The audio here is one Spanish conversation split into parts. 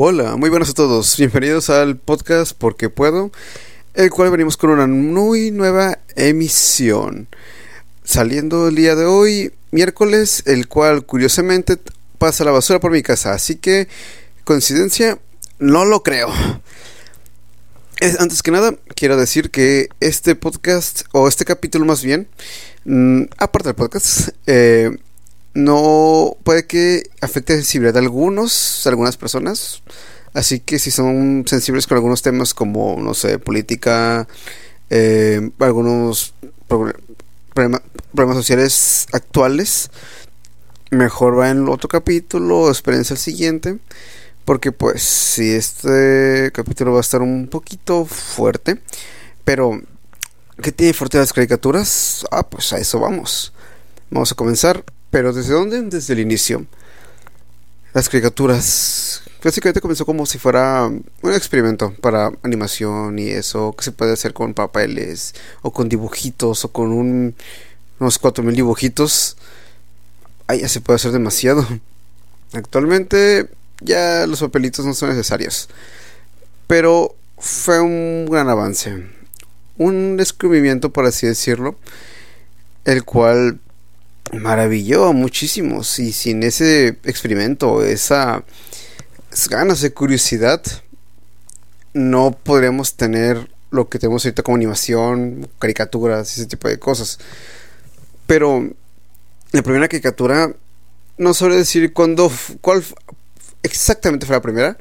Hola, muy buenas a todos. Bienvenidos al podcast Porque Puedo, el cual venimos con una muy nueva emisión. Saliendo el día de hoy, miércoles, el cual curiosamente pasa la basura por mi casa. Así que, coincidencia, no lo creo. Antes que nada, quiero decir que este podcast, o este capítulo más bien, mm, aparte del podcast, eh, no puede que afecte la sensibilidad de algunos, algunas personas. Así que si son sensibles con algunos temas como, no sé, política, eh, algunos problemas sociales actuales, mejor va en otro capítulo, espérense el siguiente. Porque pues si este capítulo va a estar un poquito fuerte. Pero, ¿qué tiene fuerte las caricaturas? Ah, pues a eso vamos. Vamos a comenzar pero ¿desde dónde? Desde el inicio. Las caricaturas. Básicamente comenzó como si fuera un experimento para animación y eso que se puede hacer con papeles o con dibujitos o con un, unos 4000 dibujitos. Ahí ya se puede hacer demasiado. Actualmente ya los papelitos no son necesarios. Pero fue un gran avance. Un descubrimiento, por así decirlo. El cual maravilló a muchísimos y sin ese experimento, esas ganas de curiosidad, no podríamos tener lo que tenemos ahorita como animación, caricaturas, ese tipo de cosas. Pero la primera caricatura, no sabré decir cuándo, cuál exactamente fue la primera.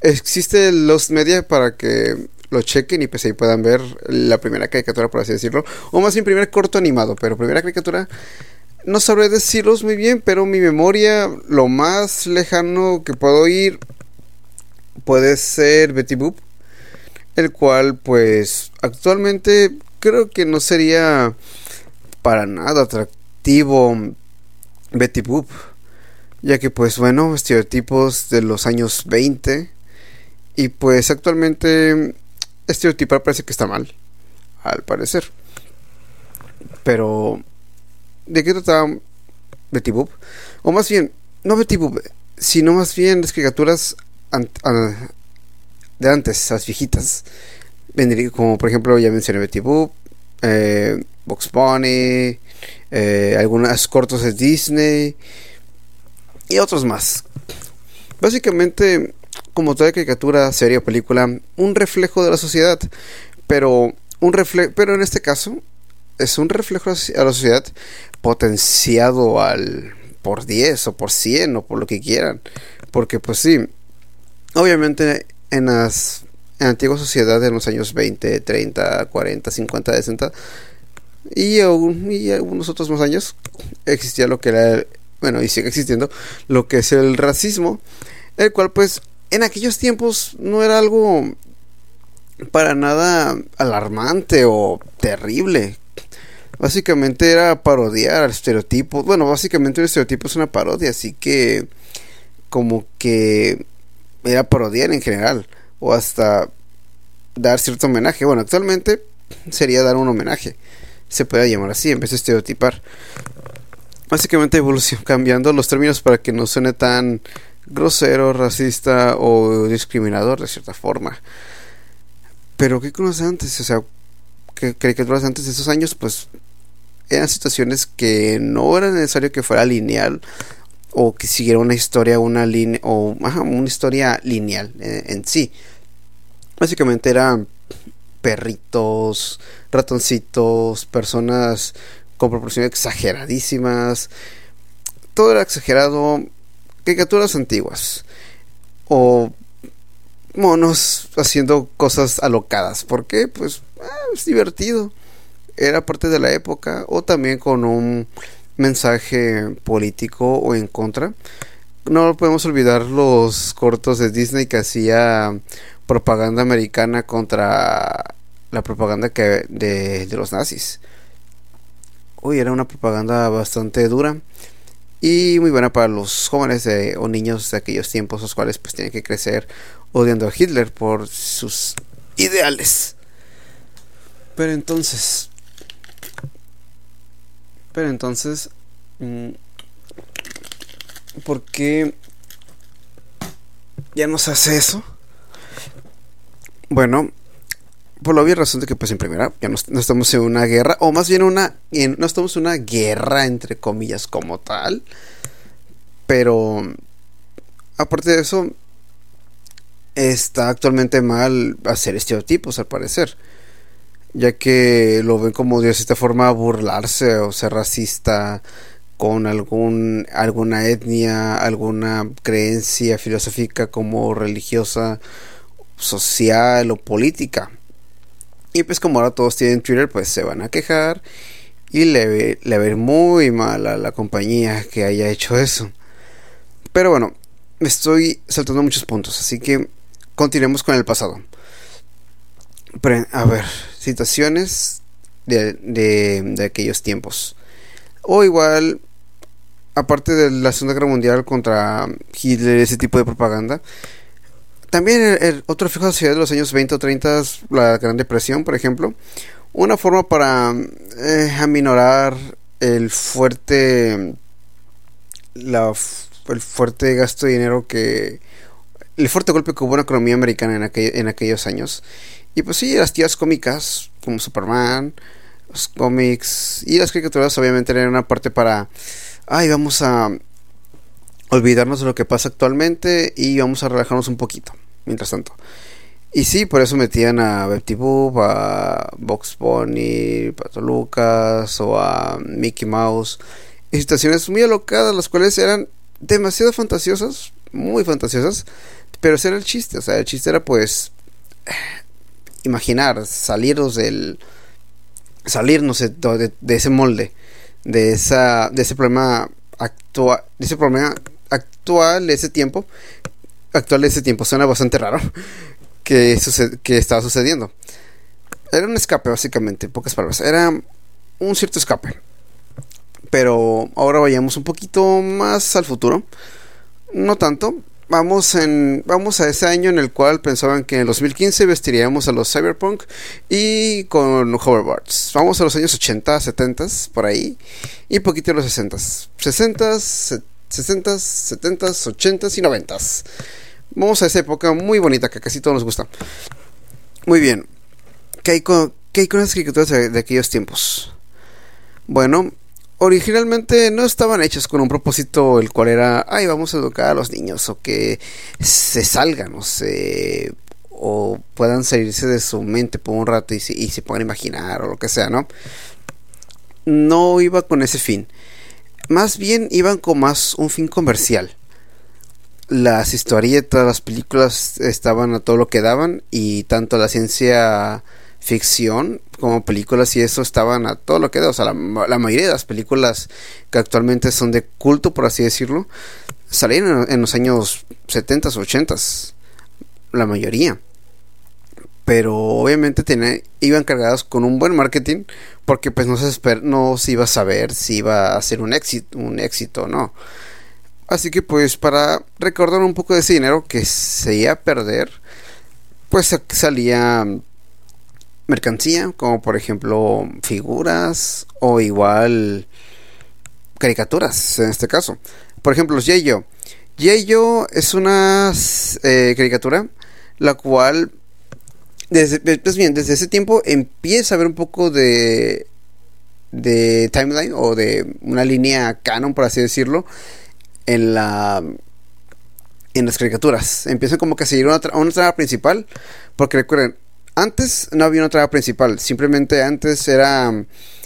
Existe los media para que lo chequen y pues ahí puedan ver la primera caricatura, por así decirlo. O más bien primer corto animado, pero primera caricatura no sabré deciros muy bien, pero mi memoria, lo más lejano que puedo ir, puede ser Betty Boop. El cual, pues, actualmente creo que no sería para nada atractivo Betty Boop. Ya que, pues, bueno, estereotipos de los años 20. Y pues, actualmente, estereotipar parece que está mal. Al parecer. Pero ¿De qué trataba Betty Boop? O más bien, no Betty Boop, sino más bien las criaturas de antes, las viejitas. Como por ejemplo, ya mencioné Betty Boop, eh, Box Bunny, eh, algunas cortos de Disney y otros más. Básicamente, como toda caricatura, serie o película, un reflejo de la sociedad, pero un reflejo, pero en este caso es un reflejo a la sociedad potenciado al por 10 o por 100 o por lo que quieran. Porque pues sí, obviamente en las en la antigua en los años 20, 30, 40, 50, 60 y, aún, y algunos otros más años existía lo que era, bueno, y sigue existiendo lo que es el racismo, el cual pues en aquellos tiempos no era algo para nada alarmante o terrible básicamente era parodiar estereotipos. Bueno, básicamente un estereotipo es una parodia, así que como que era parodiar en general o hasta dar cierto homenaje. Bueno, actualmente sería dar un homenaje. Se puede llamar así en vez de estereotipar. Básicamente evolución cambiando los términos para que no suene tan grosero, racista o discriminador de cierta forma. Pero ¿qué conoces antes? O sea, que caricaturas antes de esos años, pues eran situaciones que no era necesario que fuera lineal o que siguiera una historia, una línea o una historia lineal eh, en, sí. Básicamente eran perritos, ratoncitos, personas con proporciones exageradísimas. Todo era exagerado. Caricaturas antiguas. O monos haciendo cosas alocadas. ¿Por qué? Pues ah, es divertido era parte de la época o también con un mensaje político o en contra. No podemos olvidar los cortos de Disney que hacía propaganda americana contra la propaganda que de, los nazis. Uy, era una propaganda bastante dura y muy buena para los jóvenes o niños de aquellos tiempos, los cuales pues tienen que crecer odiando a Hitler por sus ideales. Pero entonces, pero entonces, mm, ¿por qué? ya no se hace eso. Bueno, por la obvia razón de que, pues, en primera, ya no, estamos en una guerra, o más bien una, no estamos en una guerra, entre comillas, como tal. Pero, aparte de eso, está actualmente mal hacer estereotipos, al parecer. Ya que lo ven como de cierta forma burlarse o ser racista con algún, alguna etnia, alguna creencia filosófica como religiosa, social o política. Y pues como ahora todos tienen Twitter, pues se van a quejar y le, le ver muy mal a la compañía que haya hecho eso. Pero bueno, estoy saltando muchos puntos, así que continuemos con el pasado. a ver, situaciones de, de, aquellos tiempos. O igual, aparte de la Segunda Guerra Mundial contra Hitler, ese tipo de propaganda, también el, otro fijo de de los años 20 o 30, la Gran Depresión, por ejemplo, una forma para eh, aminorar el fuerte la, el fuerte gasto de dinero que el fuerte golpe que hubo en la economía americana en, en aquellos años y pues sí las tías cómicas como Superman los cómics y las caricaturas obviamente eran una parte para ay vamos a olvidarnos de lo que pasa actualmente y vamos a relajarnos un poquito mientras tanto. Y sí, por eso metían a Betty a Box Bunny, Pato Lucas o a Mickey Mouse. En situaciones muy alocadas, las cuales eran demasiado fantasiosas, muy fantasiosas, pero ese era el chiste. O sea, el chiste era pues imaginar, salirnos del. salirnos de, ese molde, de, esa, de ese problema actual, de ese problema actual, ese tiempo, actual de ese tiempo. Suena bastante raro que, que estaba sucediendo. Era un escape, básicamente, en pocas palabras. Era un cierto escape. Pero ahora vayamos un poquito más al futuro. No tanto. Vamos, en, vamos a ese año en el cual pensaban que en el 2015 vestiríamos a los Cyberpunk y con hoverboards. Vamos a los años 80, 70, por ahí. Y poquito a los 60. 60, 60, 70, 80 y 90. Vamos a esa época muy bonita que casi todos nos gusta. Muy bien. ¿Qué hay con, qué hay con las escrituras de, aquellos tiempos? Bueno, originalmente no estaban hechas con un propósito el cual era, ay, vamos a educar a los niños o que se salgan o se o puedan salirse de su mente por un rato y se, y se puedan imaginar o lo que sea, ¿no? No iba con ese fin. Más bien iban con más un fin comercial las historietas, las películas estaban a todo lo que daban y tanto la ciencia ficción como películas y eso estaban a todo lo que da. O sea, la, mayoría de las películas que actualmente son de culto, por así decirlo, salieron en, los años 70 o 80 la mayoría. Pero obviamente iban cargadas con un buen marketing porque pues no se, no se iba a saber si iba a ser un éxito, un éxito o no. Así que pues para recordar un poco de ese dinero que se iba a perder, pues salía mercancía, como por ejemplo figuras o igual caricaturas en este caso. Por ejemplo, los Yeyo. Yeyo es una eh, caricatura la cual desde, pues bien, desde ese tiempo empieza a haber un poco de de timeline o de una línea canon por así decirlo en la en las caricaturas. Empiezan como que a seguir una, una trama principal. Porque recuerden, antes no había una trama principal. Simplemente antes era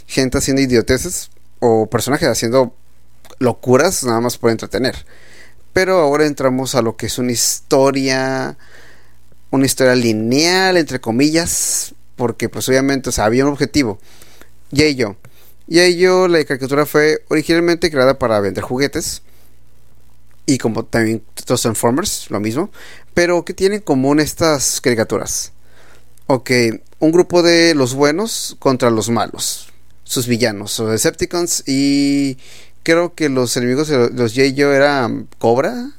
gente haciendo idioteces. O personajes haciendo locuras nada más por entretener. Pero ahora entramos a lo que es una historia. Una historia lineal, entre comillas. Porque pues obviamente, o sea, había un objetivo. Y ello. Y ello, la caricatura fue originalmente creada para vender juguetes y como también los Transformers, lo mismo, pero que tienen en común estas caricaturas. Ok, un grupo de los buenos contra los malos, sus villanos, los Decepticons y creo que los enemigos de los J.J. eran Cobra,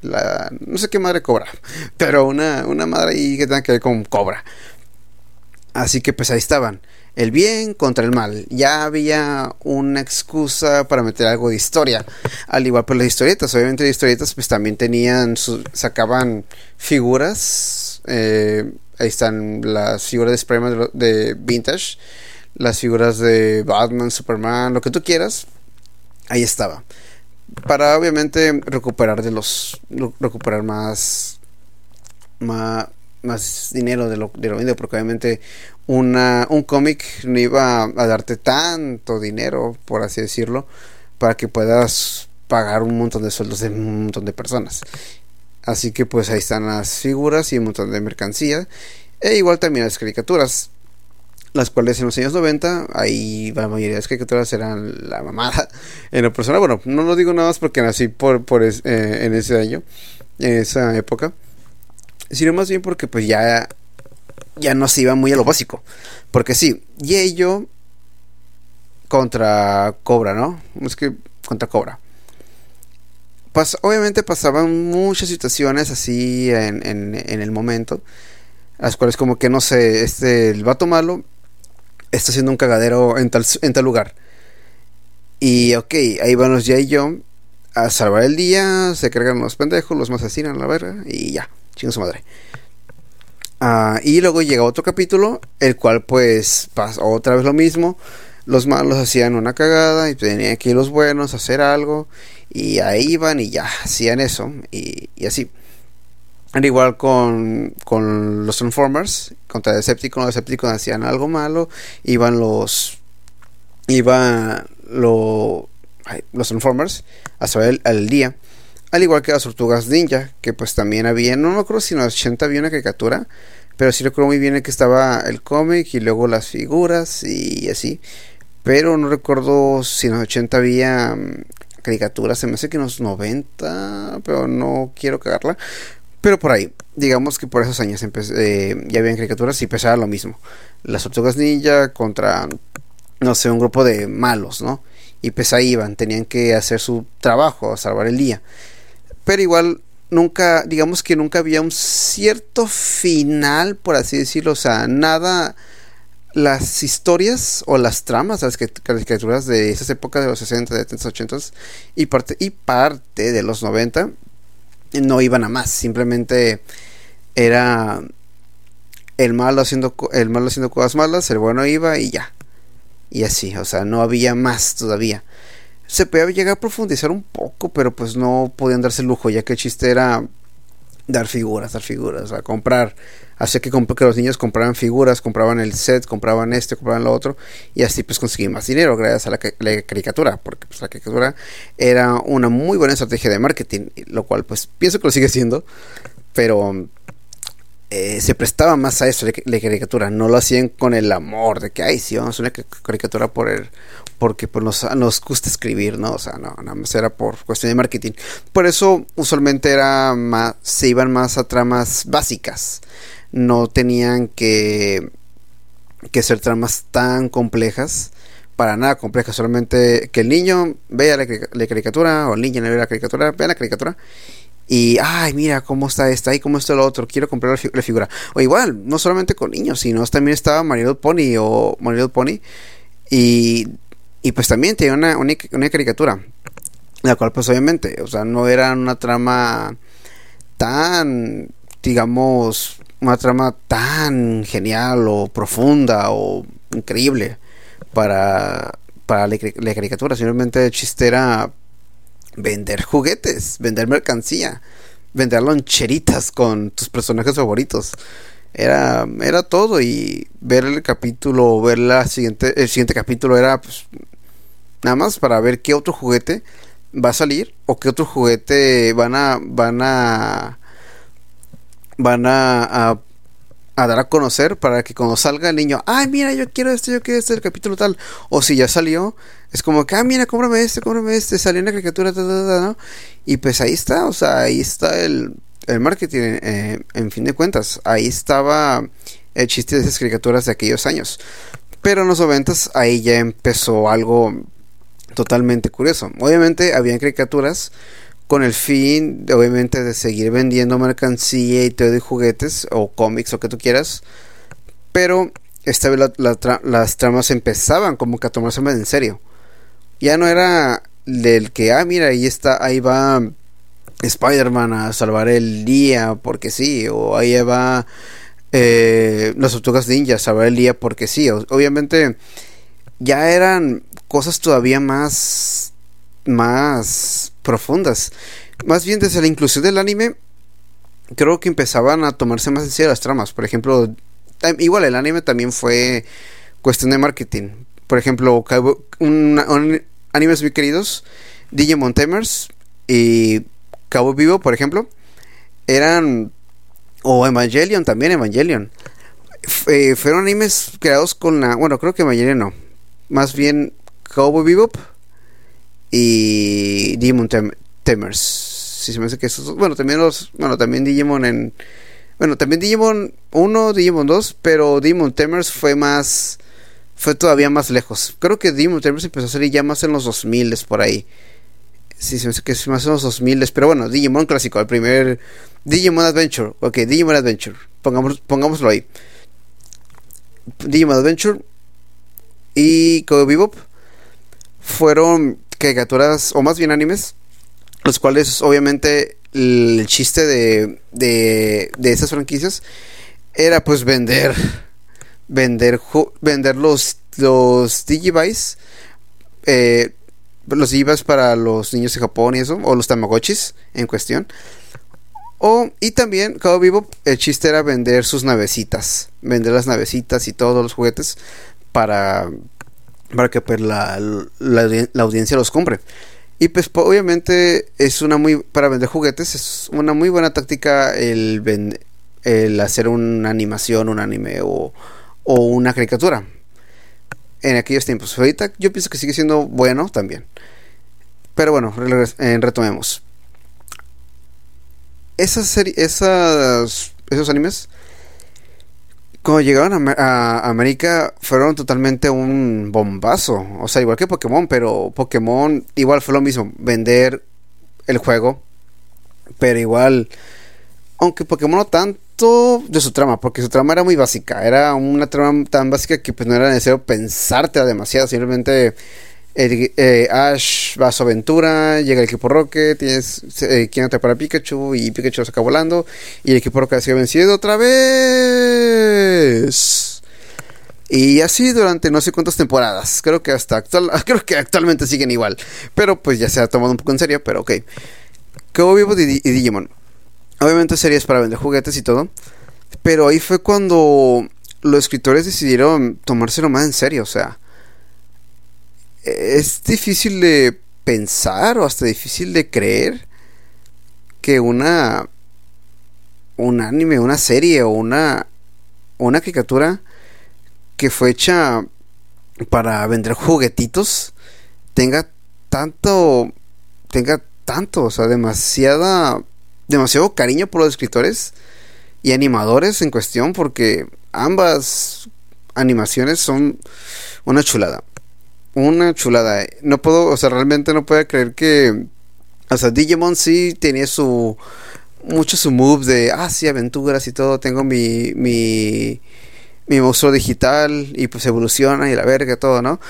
la, no sé qué madre Cobra, pero una, una madre ahí que tenga que ver con Cobra. Así que pues ahí estaban. el bien contra el mal. Ya había una excusa para meter algo de historia. Al igual que las historietas. Obviamente las historietas pues también tenían, sacaban figuras. Eh, ahí están las figuras de Spider-Man de, Vintage. Las figuras de Batman, Superman, lo que tú quieras. Ahí estaba. Para obviamente recuperar de los... Recuperar más... Más, más dinero de lo, de lo porque obviamente una, un cómic no iba a darte tanto dinero, por así decirlo, para que puedas pagar un montón de sueldos de un montón de personas. Así que pues ahí están las figuras y un montón de mercancía. E igual también las caricaturas. Las cuales en los años 90, ahí la mayoría de las caricaturas eran la mamada. En la persona, bueno, no lo digo nada más porque nací por, por eh, en ese año, en esa época. Sino más bien porque pues ya ya no se iba muy a lo básico. Porque sí, y ello contra Cobra, ¿no? Es que contra Cobra. Obviamente pasaban muchas situaciones así en, el momento. Las cuales como que no sé, este, el vato malo está haciendo un cagadero en tal, lugar. Y ok, ahí van los J. John a salvar el día, se cargan los pendejos, los asesinan la verga y ya, chingo su madre. Ah, y luego llega otro capítulo, el cual pues pasa otra vez lo mismo. Los malos hacían una cagada y tenían que ir los buenos a hacer algo. Y ahí iban y ya, hacían eso. Y, así. Al igual con, con los Transformers, contra Decepticons, los Decepticons hacían algo malo. Iban los. Iban lo, los Transformers a saber el día. Al igual que las tortugas ninja, que pues también había, no me acuerdo si en los 80 había una caricatura, pero sí recuerdo muy bien que estaba el cómic y luego las figuras y así. Pero no recuerdo si en los 80 había caricaturas, se me hace que en los 90, pero no quiero cagarla. Pero por ahí, digamos que por esos años eh, ya habían caricaturas y empezaba lo mismo. Las tortugas ninja contra, no sé, un grupo de malos, ¿no? Y pues ahí iban, tenían que hacer su trabajo, salvar el día. Pero igual nunca, digamos que nunca había un cierto final, por así decirlo, o sea, nada, las historias o las tramas, las caricaturas de esas épocas de los 60, 70, 80 y parte, y parte de los 90 no iban a más, simplemente era el malo haciendo el malo haciendo cosas malas, el bueno iba y ya. Y así, o sea, no había más todavía. Se podía llegar a profundizar un poco, pero pues no podían darse lujo, ya que el chiste era dar figuras, dar figuras, sea, comprar. Hacía que, que los niños compraran figuras, compraban el set, compraban este, compraban lo otro, y así pues conseguían más dinero gracias a la, caricatura, porque pues, la caricatura era una muy buena estrategia de marketing, lo cual pues pienso que lo sigue siendo, pero eh, se prestaba más a eso la caricatura, no lo hacían con el amor de que, ay, sí, vamos a una caricatura por el, porque pues nos, nos gusta escribir, ¿no? O sea, no, nada más era por cuestión de marketing. Por eso usualmente era más, se iban más a tramas básicas. No tenían que, que ser tramas tan complejas. Para nada complejas, solamente que el niño vea la, caricatura o el niño vea la caricatura, vea la caricatura y, ay, mira cómo está esta y cómo está lo otro, quiero comprar la, figura. O igual, no solamente con niños, sino también estaba Mario Pony o Mario Pony. Y y pues también tenía una, una, caricatura. La cual pues obviamente, o sea, no era una trama tan, digamos, una trama tan genial o profunda o increíble para, para la, caricatura. Simplemente el chiste era vender juguetes, vender mercancía, vender loncheritas con tus personajes favoritos. Era, era todo y ver el capítulo, ver la siguiente, el siguiente capítulo era pues, Nada más para ver qué otro juguete va a salir o qué otro juguete van a van a van a, dar a conocer para que cuando salga el niño, ay mira yo quiero este, yo quiero este el capítulo tal, o si ya salió, es como que, ah mira, cómprame este, cómprame este, salió una caricatura, ¿no? y pues ahí está, o sea, ahí está el, el marketing, eh, en fin de cuentas, ahí estaba el chiste de esas caricaturas de aquellos años. Pero en los noventas ahí ya empezó algo totalmente curioso. Obviamente habían caricaturas con el fin, obviamente, de seguir vendiendo mercancía y todo de juguetes o cómics o que tú quieras. Pero esta vez las tramas empezaban como que a tomarse más en serio. Ya no era del que, ah, mira, ahí está, ahí va Spider-Man a salvar el día porque sí, o ahí va eh, las tortugas ninjas a salvar el día porque sí. obviamente ya eran cosas todavía más, más profundas. Más bien desde la inclusión del anime, creo que empezaban a tomarse más en serio las tramas. Por ejemplo, igual el anime también fue cuestión de marketing. Por ejemplo, animes muy queridos, Digimon Tamers y Cabo Vivo, por ejemplo, eran o Evangelion también Evangelion. Eh, fueron animes creados con la, bueno, creo que Evangelion no. Más bien Cowboy Bebop y Digimon Tamers. Si se me hace que esos, bueno, también los, bueno, también Digimon en bueno, también Digimon 1, Digimon 2, pero Digimon Tamers fue más fue todavía más lejos. Creo que Digimon Tamers empezó a salir ya más en los 2000 por ahí. Sí, se me hace que es más en los 2000, pero bueno, Digimon clásico, el primer Digimon Adventure. Ok, Digimon Adventure. Pongamos, pongámoslo ahí. Digimon Adventure y Cowboy Bebop fueron caricaturas, o más bien animes, los cuales obviamente el chiste de, de, de esas franquicias era pues vender vender vender los los Digivice eh, los Digivice para los niños de Japón y eso o los Tamagotchis en cuestión. O, y también Cabo Vivo el chiste era vender sus navecitas vender las navecitas y todos los juguetes para para que pues, la, la, audiencia los compre y pues obviamente es una muy para vender juguetes es una muy buena táctica el, el hacer una animación, un anime o, o una caricatura. En aquellos tiempos. Ahorita yo pienso que sigue siendo bueno también. Pero bueno, eh, retomemos. Esas series, esas, esos animes cuando llegaron a, América fueron totalmente un bombazo. O sea, igual que Pokémon, pero Pokémon igual fue lo mismo. Vender el juego. Pero igual. Aunque Pokémon no tanto de su trama, porque su trama era muy básica. Era una trama tan básica que pues no era necesario pensarte demasiado. Simplemente eh, Ash va a su aventura, llega el equipo Rocket, tienes eh, quien atrapar a Pikachu y Pikachu lo saca volando y el equipo Rocket sigue vencido otra vez. Y así durante no sé cuántas temporadas. Creo que hasta actual, creo que actualmente siguen igual. Pero pues ya se ha tomado un poco en serio, pero ok. Cabo Vivo y Digimon. Obviamente series para vender juguetes y todo. Pero ahí fue cuando los escritores decidieron tomárselo más en serio. O sea, es difícil de pensar o hasta difícil de creer que una un anime, una serie o una una caricatura que fue hecha para vender juguetitos tenga tanto tenga tanto, o sea, demasiada demasiado cariño por los escritores y animadores en cuestión porque ambas animaciones son una chulada una chulada. No puedo, o sea, realmente no puedo creer que. O sea, Digimon sí tenía su. Mucho su move de. Ah, sí, aventuras y todo. Tengo mi. Mi. Mi monstruo digital. Y pues evoluciona y la verga, todo, ¿no?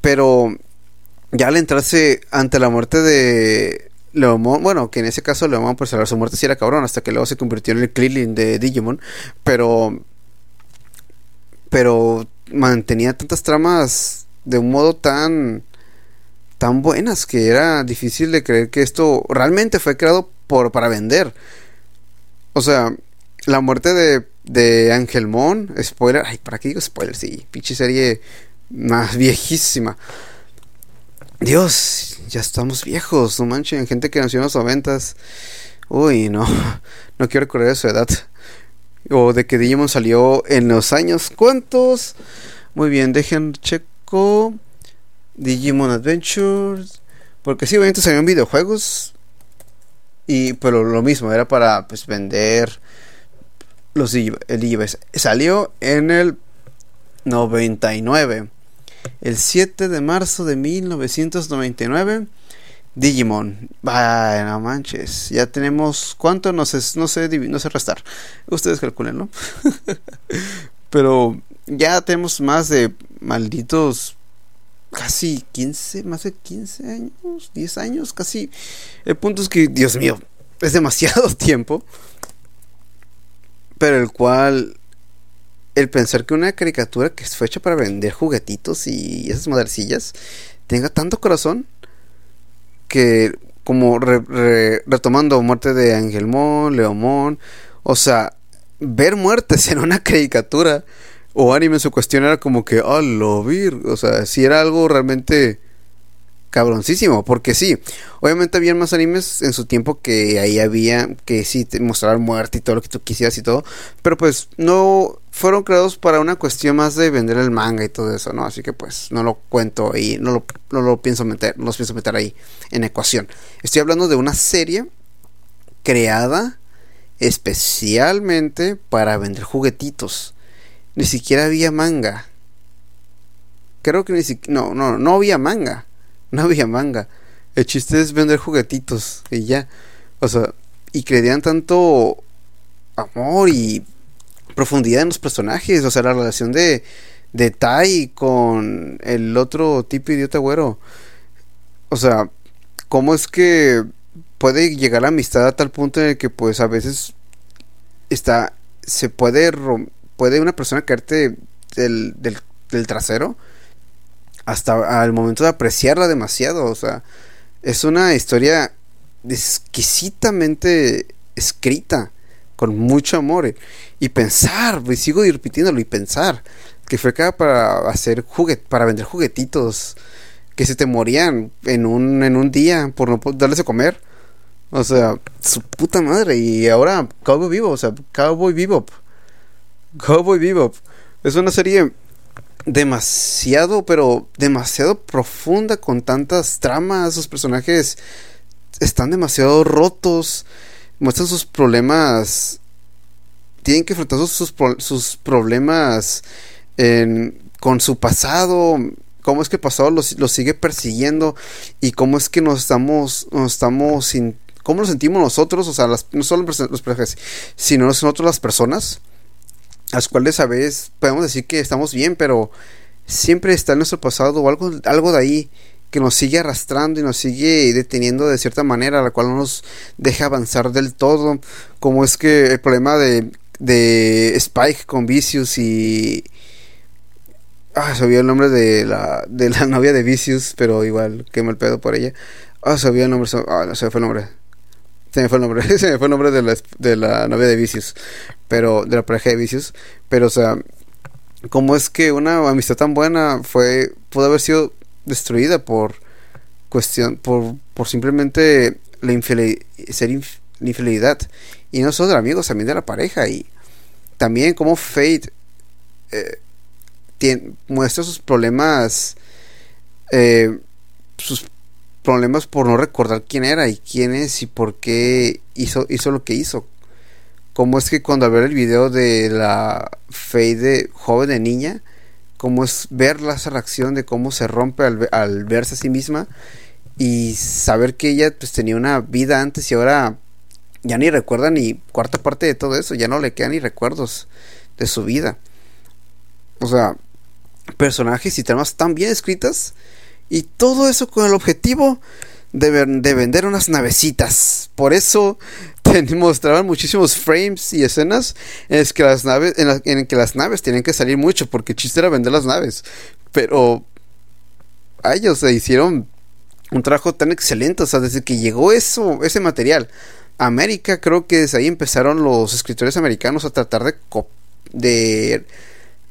Pero. Ya al entrarse ante la muerte de. Leomon, bueno, que en ese caso Leomon por salvar su muerte sí era cabrón, hasta que luego se convirtió en el Krillin de Digimon, pero pero mantenía tantas tramas de un modo tan tan buenas que era difícil de creer que esto realmente fue creado por para vender. O sea, la muerte de de Angelmon, spoiler, ay, ¿para qué digo spoiler? Sí, pinche serie más viejísima. Dios, ya estamos viejos, no manchen, gente que nació en los noventas. Uy, no, no quiero recordar su edad. O de que Digimon salió en los años. ¿Cuántos? Muy bien, dejen Digimon Adventures. Porque sí, obviamente salieron videojuegos. Y, pero lo mismo, era para pues vender los el Salió en el 99. El 7 de marzo de 1999. Digimon. Vaya, no manches. Ya tenemos. ¿Cuánto? No sé, no sé, no sé restar. Ustedes calculen, ¿no? Pero ya tenemos más de malditos casi 15, más de 15 años, 10 años, casi. El punto es que, Dios mío, es demasiado tiempo. Pero el cual, el pensar que una caricatura que fue hecha para vender juguetitos y esas modercillas tenga tanto corazón que, como retomando muerte de Angelmon, Leomón, o sea, ver muertes en una caricatura o anime en su cuestión era como que, oh, lo vir, o sea, si era algo realmente cabroncísimo, porque sí, obviamente había más animes en su tiempo que ahí había, que sí, te mostraban muerte y todo lo que tú quisieras y todo, pero pues no fueron creados para una cuestión más de vender el manga y todo eso, ¿no? Así que pues no lo cuento y no lo, no lo pienso meter, no los pienso meter ahí en ecuación. Estoy hablando de una serie creada especialmente para vender juguetitos ni siquiera había manga. Creo que ni siquiera... No, no, no había manga. No había manga. El chiste es vender juguetitos y ya. O sea, y creían tanto amor y profundidad en los personajes. O sea, la relación de, de Tai con el otro tipo idiota güero. O sea, ¿cómo es que puede llegar la amistad a tal punto en el que pues a veces está se puede puede una persona caerte del, del, trasero hasta al momento de apreciarla demasiado. O sea, es una historia exquisitamente escrita, con mucho amor. Y pensar, y sigo repitiéndolo, y pensar que fue acá para hacer juguet, para vender juguetitos que se te morían en un, en un día por no darles a comer. O sea, su puta madre. Y ahora Cowboy Vivo, o sea, Cowboy Vivo Cowboy Bebop es una serie demasiado, pero demasiado profunda con tantas tramas. Sus personajes están demasiado rotos, muestran sus problemas. Tienen que enfrentar sus, sus problemas con su pasado. Cómo es que el pasado los, sigue persiguiendo y cómo es que nos estamos, nos estamos sin, cómo nos sentimos nosotros, o sea, no solo los personajes, sino nosotros las personas las cuales a veces podemos decir que estamos bien, pero siempre está en nuestro pasado o algo, algo de ahí que nos sigue arrastrando y nos sigue deteniendo de cierta manera, la cual no nos deja avanzar del todo, como es que el problema de, de Spike con Vicious y... Ah, sabía el nombre de la, de la novia de Vicious, pero igual, quema el pedo por ella. Ah, sabía el nombre, ah, no se fue el nombre. Se me fue el nombre, se me fue el nombre de la, de la novia de Vicious pero de la pareja de vicios, pero o sea, cómo es que una amistad tan buena fue pudo haber sido destruida por cuestión por, por simplemente la ser infidelidad. Y no solo de amigos, también de la pareja. Y también como Fate eh, muestra sus problemas eh, sus problemas por no recordar quién era y quién es y por qué hizo, hizo lo que hizo cómo es que cuando ver el video de la fe de joven de niña, cómo es ver la reacción de cómo se rompe al, verse a sí misma y saber que ella pues tenía una vida antes y ahora ya ni recuerda ni cuarta parte de todo eso, ya no le quedan ni recuerdos de su vida. O sea, personajes y temas tan bien escritas y todo eso con el objetivo de, de vender unas navecitas. Por eso mostraban muchísimos frames y escenas en que las naves, en, que las naves tienen que salir mucho, porque el chiste era vender las naves. Pero a ellos se hicieron un trabajo tan excelente, o sea, desde que llegó eso, ese material a América, creo que desde ahí empezaron los escritores americanos a tratar de, de,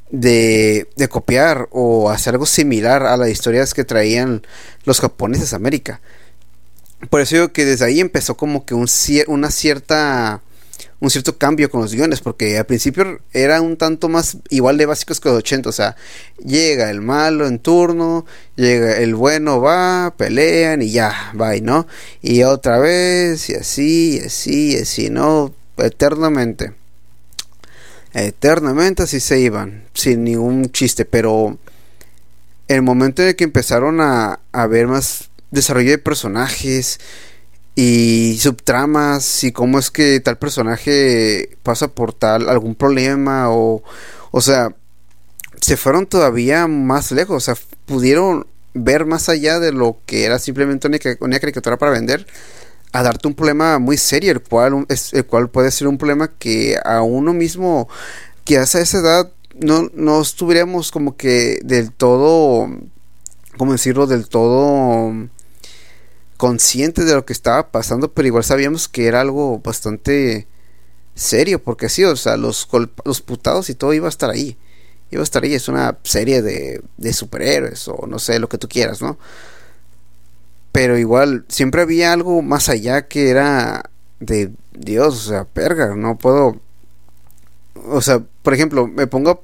de, de copiar o hacer algo similar a las historias que traían los japoneses a América. Por eso digo que desde ahí empezó como que un, una cierta un cierto cambio con los guiones, porque al principio era un tanto más igual de básicos que los 80, o sea, llega el malo en turno, llega el bueno, va, pelean y ya, y no, y otra vez, y así, y así, y así, no, eternamente. Eternamente así se iban, sin ningún chiste, pero el momento en que empezaron a, a ver más desarrollo de personajes y subtramas y cómo es que tal personaje pasa por tal algún problema o, O sea, se fueron todavía más lejos, o sea, pudieron ver más allá de lo que era simplemente una, caricatura para vender a darte un problema muy serio, el cual, es, el cual puede ser un problema que a uno mismo, que a esa edad no, no estuviéramos como que del todo, ¿cómo decirlo? Del todo conscientes de lo que estaba pasando, pero igual sabíamos que era algo bastante serio, porque sí, o sea, los, los putados y todo iba a estar ahí. Iba a estar ahí, es una serie de, de superhéroes o no sé, lo que tú quieras, ¿no? Pero igual, siempre había algo más allá que era de Dios, o sea, perga, no puedo... O sea, por ejemplo, me pongo...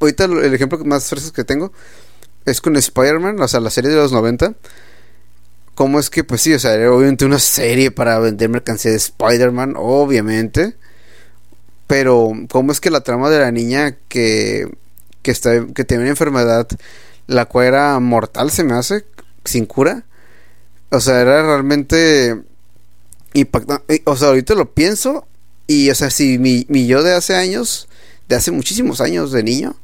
Ahorita el ejemplo más fresco que tengo es con Spider-Man, o sea, la serie de los 90 cómo es que, pues sí, o sea, era obviamente una serie para vender mercancía de Spider-Man, obviamente. Pero, ¿cómo es que la trama de la niña que, que, está, que tiene una enfermedad, la cual era mortal, se me hace, sin cura? O sea, era realmente impactante. O sea, ahorita lo pienso y, o sea, si mi, mi yo de hace años, de hace muchísimos años de niño,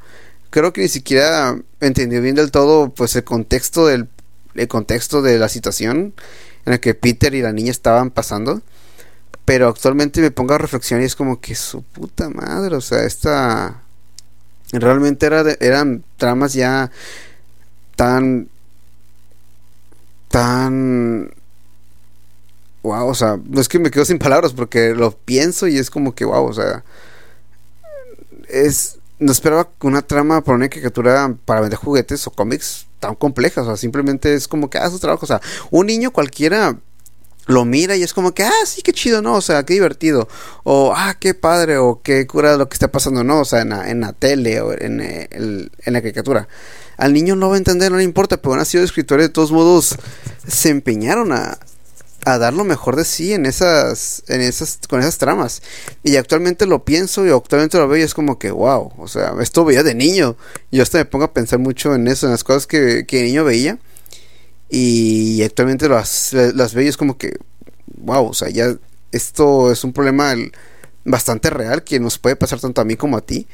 creo que ni siquiera entendió bien del todo, pues, el contexto del el contexto de la situación en la que Peter y la niña estaban pasando. Pero actualmente me pongo a reflexionar y es como que su puta madre, o sea, esta... Realmente era eran tramas ya tan... tan... Wow, o sea, no es que me quedo sin palabras porque lo pienso y es como que wow, o sea... Es... No esperaba una trama para una caricatura para vender juguetes o cómics tan complejas, o sea, simplemente es como que hace su trabajo, o sea, un niño cualquiera lo mira y es como que, ah, sí, qué chido, ¿no? O sea, qué divertido. O, ah, qué padre, o qué cura lo que está pasando, ¿no? O sea, en la, en la tele o en, en la caricatura. Al niño no va a entender, no le importa, pero han sido escritores de todos modos se empeñaron a, a dar lo mejor de sí en esas, en esas, con esas tramas. Y actualmente lo pienso y actualmente lo veo y es como que, wow, o sea, esto veía de niño. Yo hasta me pongo a pensar mucho en eso, en las cosas que, que de niño veía. Y actualmente las, las veo y es como que, wow, o sea, ya esto es un problema bastante real que nos puede pasar tanto a mí como a ti.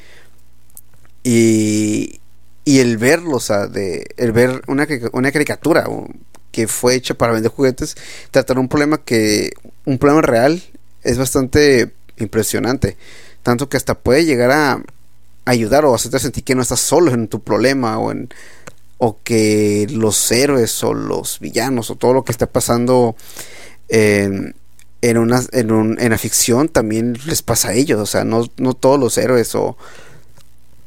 Y, y el verlo, o sea, de, el ver una, una caricatura, que fue hecha para vender juguetes, tratar un problema que, un problema real, es bastante impresionante. Tanto que hasta puede llegar a ayudar o hacerte sentir que no estás solo en tu problema o en o que los héroes o los villanos o todo lo que está pasando en, en una en, un, en la ficción también les pasa a ellos o sea no, no todos los héroes o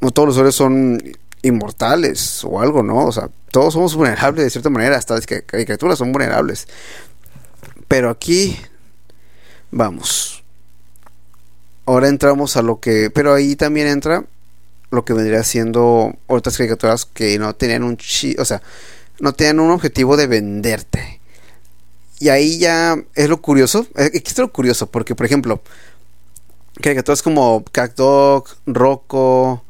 no todos los héroes son inmortales o algo, ¿no? O sea, todos somos vulnerables de cierta manera, hasta las caricaturas son vulnerables. Pero aquí, vamos. Ahora entramos a lo que, pero ahí también entra lo que vendría siendo otras caricaturas que no tenían un chi, o sea, no tenían un objetivo de venderte. Y ahí ya es lo curioso, eh, es lo curioso, porque por ejemplo, caricaturas como Cat Dog, Rocco,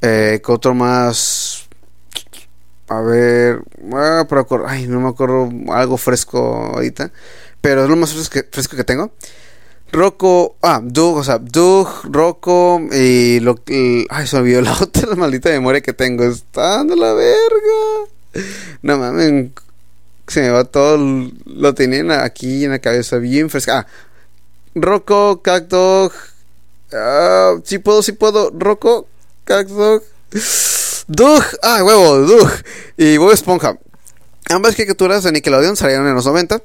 eh, ¿Qué otro más? A ver. Ah, ay, no me acuerdo algo fresco ahorita. Pero es lo más fresco que, tengo. Rocco, ah, Doug, o sea, Doug, Rocco y lo ay, se me olvidó la otra maldita memoria que tengo. Está dando la verga. No mames, se me va todo, lo tienen aquí en la cabeza bien fresca. Ah, Rocco, Cacto, ah, sí puedo, sí puedo, Rocco, Dog. Doug, ah, huevo, Doug. Y Bob Esponja. Ambas caricaturas de Nickelodeon salieron en los 90.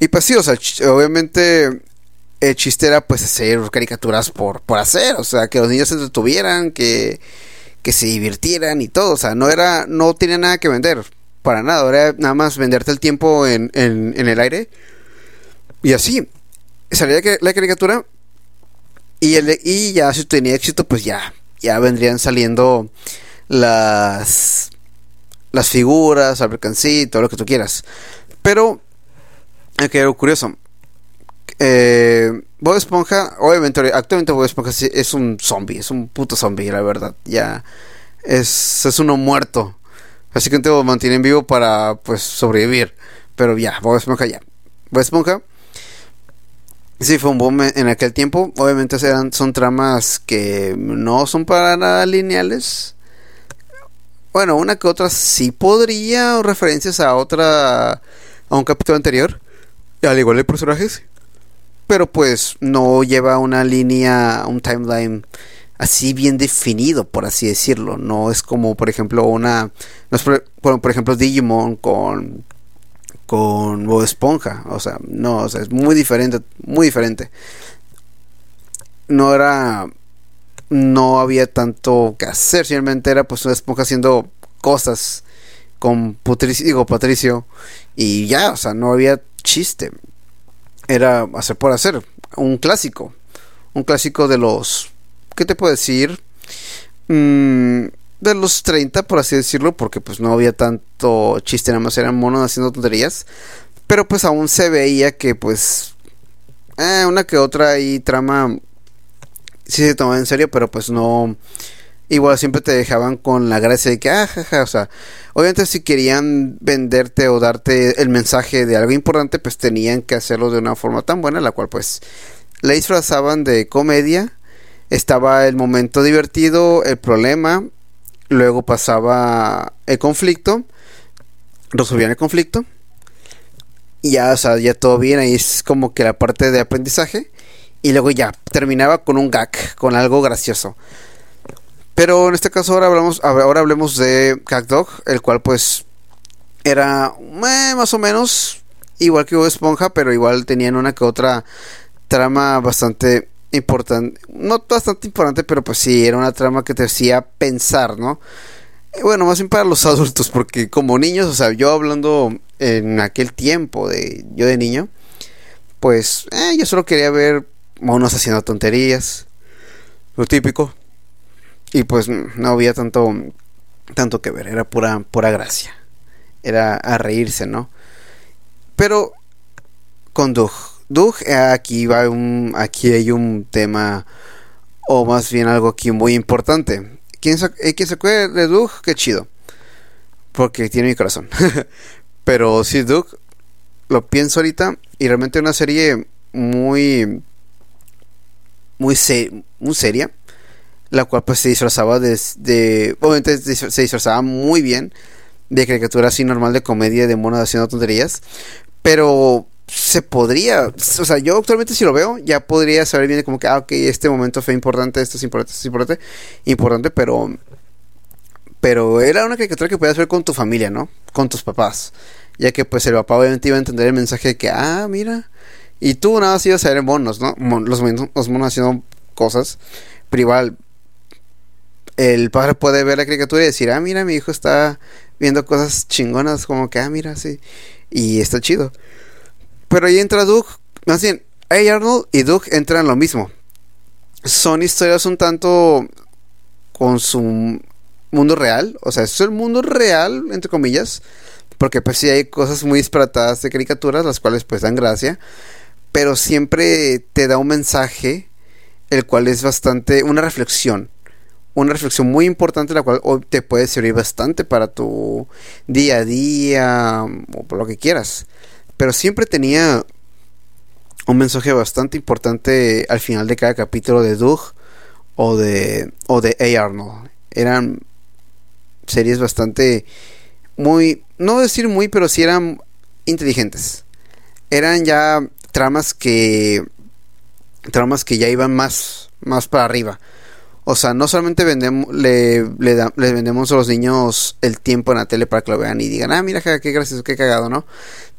Y pues sí, o sea, obviamente el chiste era pues hacer caricaturas por, por hacer. O sea, que los niños se entretuvieran, que, que se divirtieran y todo. O sea, no era, no tenía nada que vender. Para nada. Era nada más venderte el tiempo en, en, en el aire. Y así. Salía la caricatura. Y, el, y ya si tenía éxito, pues ya ya vendrían saliendo las las figuras, el todo lo que tú quieras. Pero, aquí algo curioso. Eh, Bob Esponja, obviamente, actualmente Bob Esponja es un zombie, es un puto zombie, la verdad. Ya es, es uno muerto. Así que lo mantienen vivo para pues sobrevivir. Pero ya, Bob Esponja ya. Bob Esponja Sí, fue un boom en aquel tiempo. Obviamente eran, son tramas que no son para nada lineales. Bueno, una que otra sí podría, o referencias a otra, a un capítulo anterior, al igual de personajes. Pero pues no lleva una línea, un timeline así bien definido, por así decirlo. No es como, por ejemplo, una. por, por ejemplo, Digimon con con Bob Esponja. O sea, no, o sea, es muy diferente, muy diferente. No era. No había tanto que hacer, simplemente era pues una esponja haciendo cosas con Patricio, digo, Patricio y ya, o sea, no había chiste. Era hacer por hacer, un clásico, un clásico de los, ¿qué te puedo decir? Mmm de los 30, por así decirlo, porque pues no había tanto chiste, nada más eran monos haciendo tonterías. Pero pues aún se veía que pues eh, una que otra y trama sí se tomaba en serio, pero pues no... Igual siempre te dejaban con la gracia de que, ah, jaja, o sea, obviamente si querían venderte o darte el mensaje de algo importante, pues tenían que hacerlo de una forma tan buena, la cual pues le disfrazaban de comedia. Estaba el momento divertido, el problema, luego pasaba el conflicto, resolvían el conflicto, y ya, o sea, ya todo bien, ahí es como que la parte de aprendizaje, y luego ya terminaba con un gag, con algo gracioso. Pero en este caso ahora hablamos, ahora hablemos de Gag Dog, el cual pues era eh, más o menos igual que Bob Esponja, pero igual tenían una que otra trama bastante importante, no bastante importante, pero pues sí, era una trama que te hacía pensar, ¿no? Bueno, más bien para los adultos, porque como niños, o sea, yo hablando en aquel tiempo de yo de niño, pues eh, yo solo quería ver monos haciendo tonterías, lo típico, y pues no había tanto tanto que ver, era pura pura gracia, era a reírse, ¿no? Pero con Doug Doug, eh, aquí va un, aquí hay un tema o más bien algo aquí muy importante. ¿Quién se, eh, se acuerde de Doug? Qué chido. Porque tiene mi corazón. Pero sí, Doug, lo pienso ahorita y realmente una serie muy muy, muy seria la cual pues se disfrazaba de, obviamente se disfrazaba muy bien de caricatura así normal de comedia de monos haciendo tonterías pero se podría, o sea, yo actualmente si lo veo, ya podría saber bien como que, ah, ok, este momento fue importante, esto es importante, esto es importante, importante, pero, pero era una caricatura que podías ver con tu familia, ¿no? Con tus papás, ya que pues el papá obviamente iba a entender el mensaje de que, ah, mira, y tú nada más ibas a ver monos, ¿no? Los, los monos haciendo cosas, pero el padre puede ver la caricatura y decir, ah, mira, mi hijo está viendo cosas chingonas, como que, ah, mira, sí, y está chido. Pero ahí entra Doug. Más bien, A. Arnold y Doug entran en lo mismo. Son historias un tanto con su mundo real. O sea, es el mundo real, entre comillas. Porque pues sí hay cosas muy disparatadas de caricaturas, las cuales pues dan gracia. Pero siempre te da un mensaje, el cual es bastante una reflexión. Una reflexión muy importante, la cual te puede servir bastante para tu día a día o por lo que quieras pero siempre tenía un mensaje bastante importante al final de cada capítulo de Doug o de, o de A. Arnold. Eran series bastante muy, no decir muy, pero sí eran inteligentes. Eran ya tramas que tramas que ya iban más más para arriba. O sea, no solamente vendemos, le, le, vendemos a los niños el tiempo en la tele para que lo vean y digan, ah, mira qué gracioso, qué cagado, ¿no?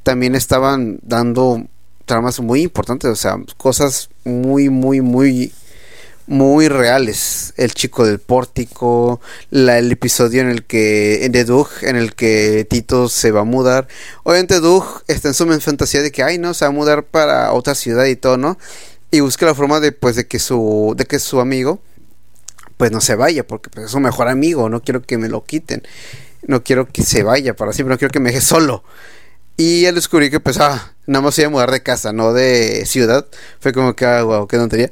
también estaban dando tramas muy importantes, o sea, cosas muy, muy, muy, muy reales. El chico del pórtico, la, el episodio en el que, de Doug, en el que Tito se va a mudar. Obviamente Doug está en su fantasía de que, ay, no, se va a mudar para otra ciudad y todo, ¿no? Y busca la forma de, pues, de que su, de que su amigo, pues, no se vaya, porque pues, es su mejor amigo, no quiero que me lo quiten. No quiero que se vaya para siempre, no quiero que me deje solo. Y al descubrí que, pues, ah, nada más iba a mudar de casa, no de ciudad. Fue como que, ah, wow, qué tontería.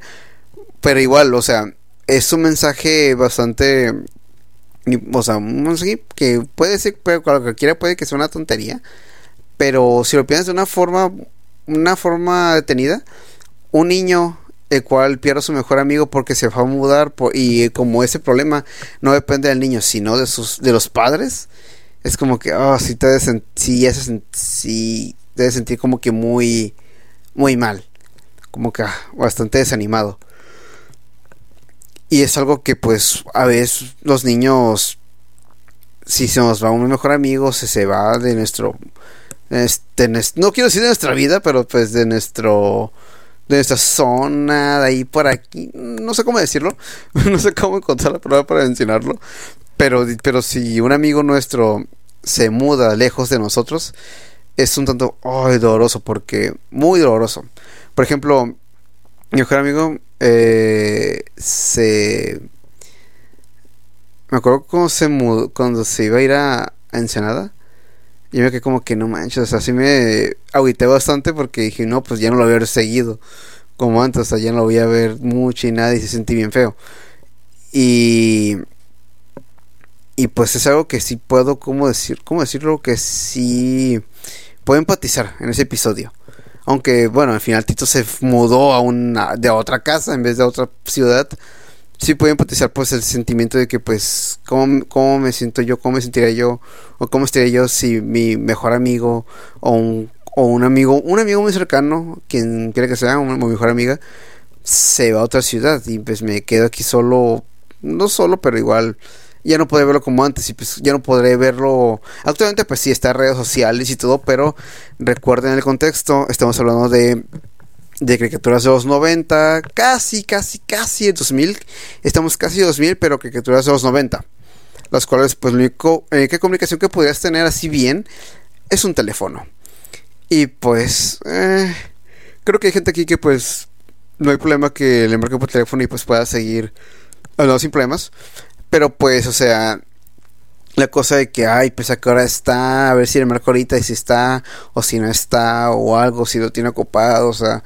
Pero igual, o sea, es un mensaje bastante. O sea, un que puede ser, pero cualquiera puede que sea una tontería. Pero si lo piensas de una forma, una forma detenida, un niño el cual pierde a su mejor amigo porque se va a mudar y como ese problema no depende del niño sino de sus de los padres es como que oh sí te debes, sí, debes sentir como que muy muy mal como que ah, bastante desanimado. Y es algo que pues a veces los niños si se nos va un mejor amigo se, se va de nuestro este, no quiero decir de nuestra vida pero pues de nuestro de nuestra zona, de ahí por aquí, no sé cómo decirlo, no sé cómo encontrar la palabra para mencionarlo, pero, pero si un amigo nuestro se muda lejos de nosotros, es un tanto doloroso, porque muy doloroso. Por ejemplo, mi mejor amigo eh, se... Me acuerdo cuando se mudó, cuando se iba a ir a, a Ensenada y me quedé como que no manches, o sea, sí me agüité bastante porque dije, no, pues ya no lo voy a ver seguido como antes, o sea, ya no lo voy a ver mucho y nada y se sentí bien feo. Y y pues es algo que sí puedo, ¿cómo decir? ¿Cómo decirlo? Que sí puedo empatizar en ese episodio. Aunque, bueno, al final Tito se mudó a una, de otra casa en vez de otra ciudad sí puedo empatizar pues el sentimiento de que pues cómo, cómo me siento yo, cómo me sentiría yo o cómo estaría yo si mi mejor amigo o un, o un amigo, un amigo muy cercano, quien quiera que sea, mi mejor amiga, se va a otra ciudad y pues me quedo aquí solo, no solo, pero igual ya no podré verlo como antes y pues ya no podré verlo. Actualmente pues sí está en redes sociales y todo, pero recuerden el contexto, estamos hablando de de caricaturas de los 90, casi, casi, casi de 2000. Estamos casi de 2000, pero caricaturas de los 90. Las cuales, pues, la única comunicación que podrías tener así bien es un teléfono. Y pues, eh, creo que hay gente aquí que, pues, no hay problema que le marque por teléfono y pues pueda seguir hablando sin problemas. Pero pues, o sea, la cosa de que, ay, pues a qué hora está, a ver si el marco ahorita y si está, o si no está, o algo, si lo tiene ocupado, o sea,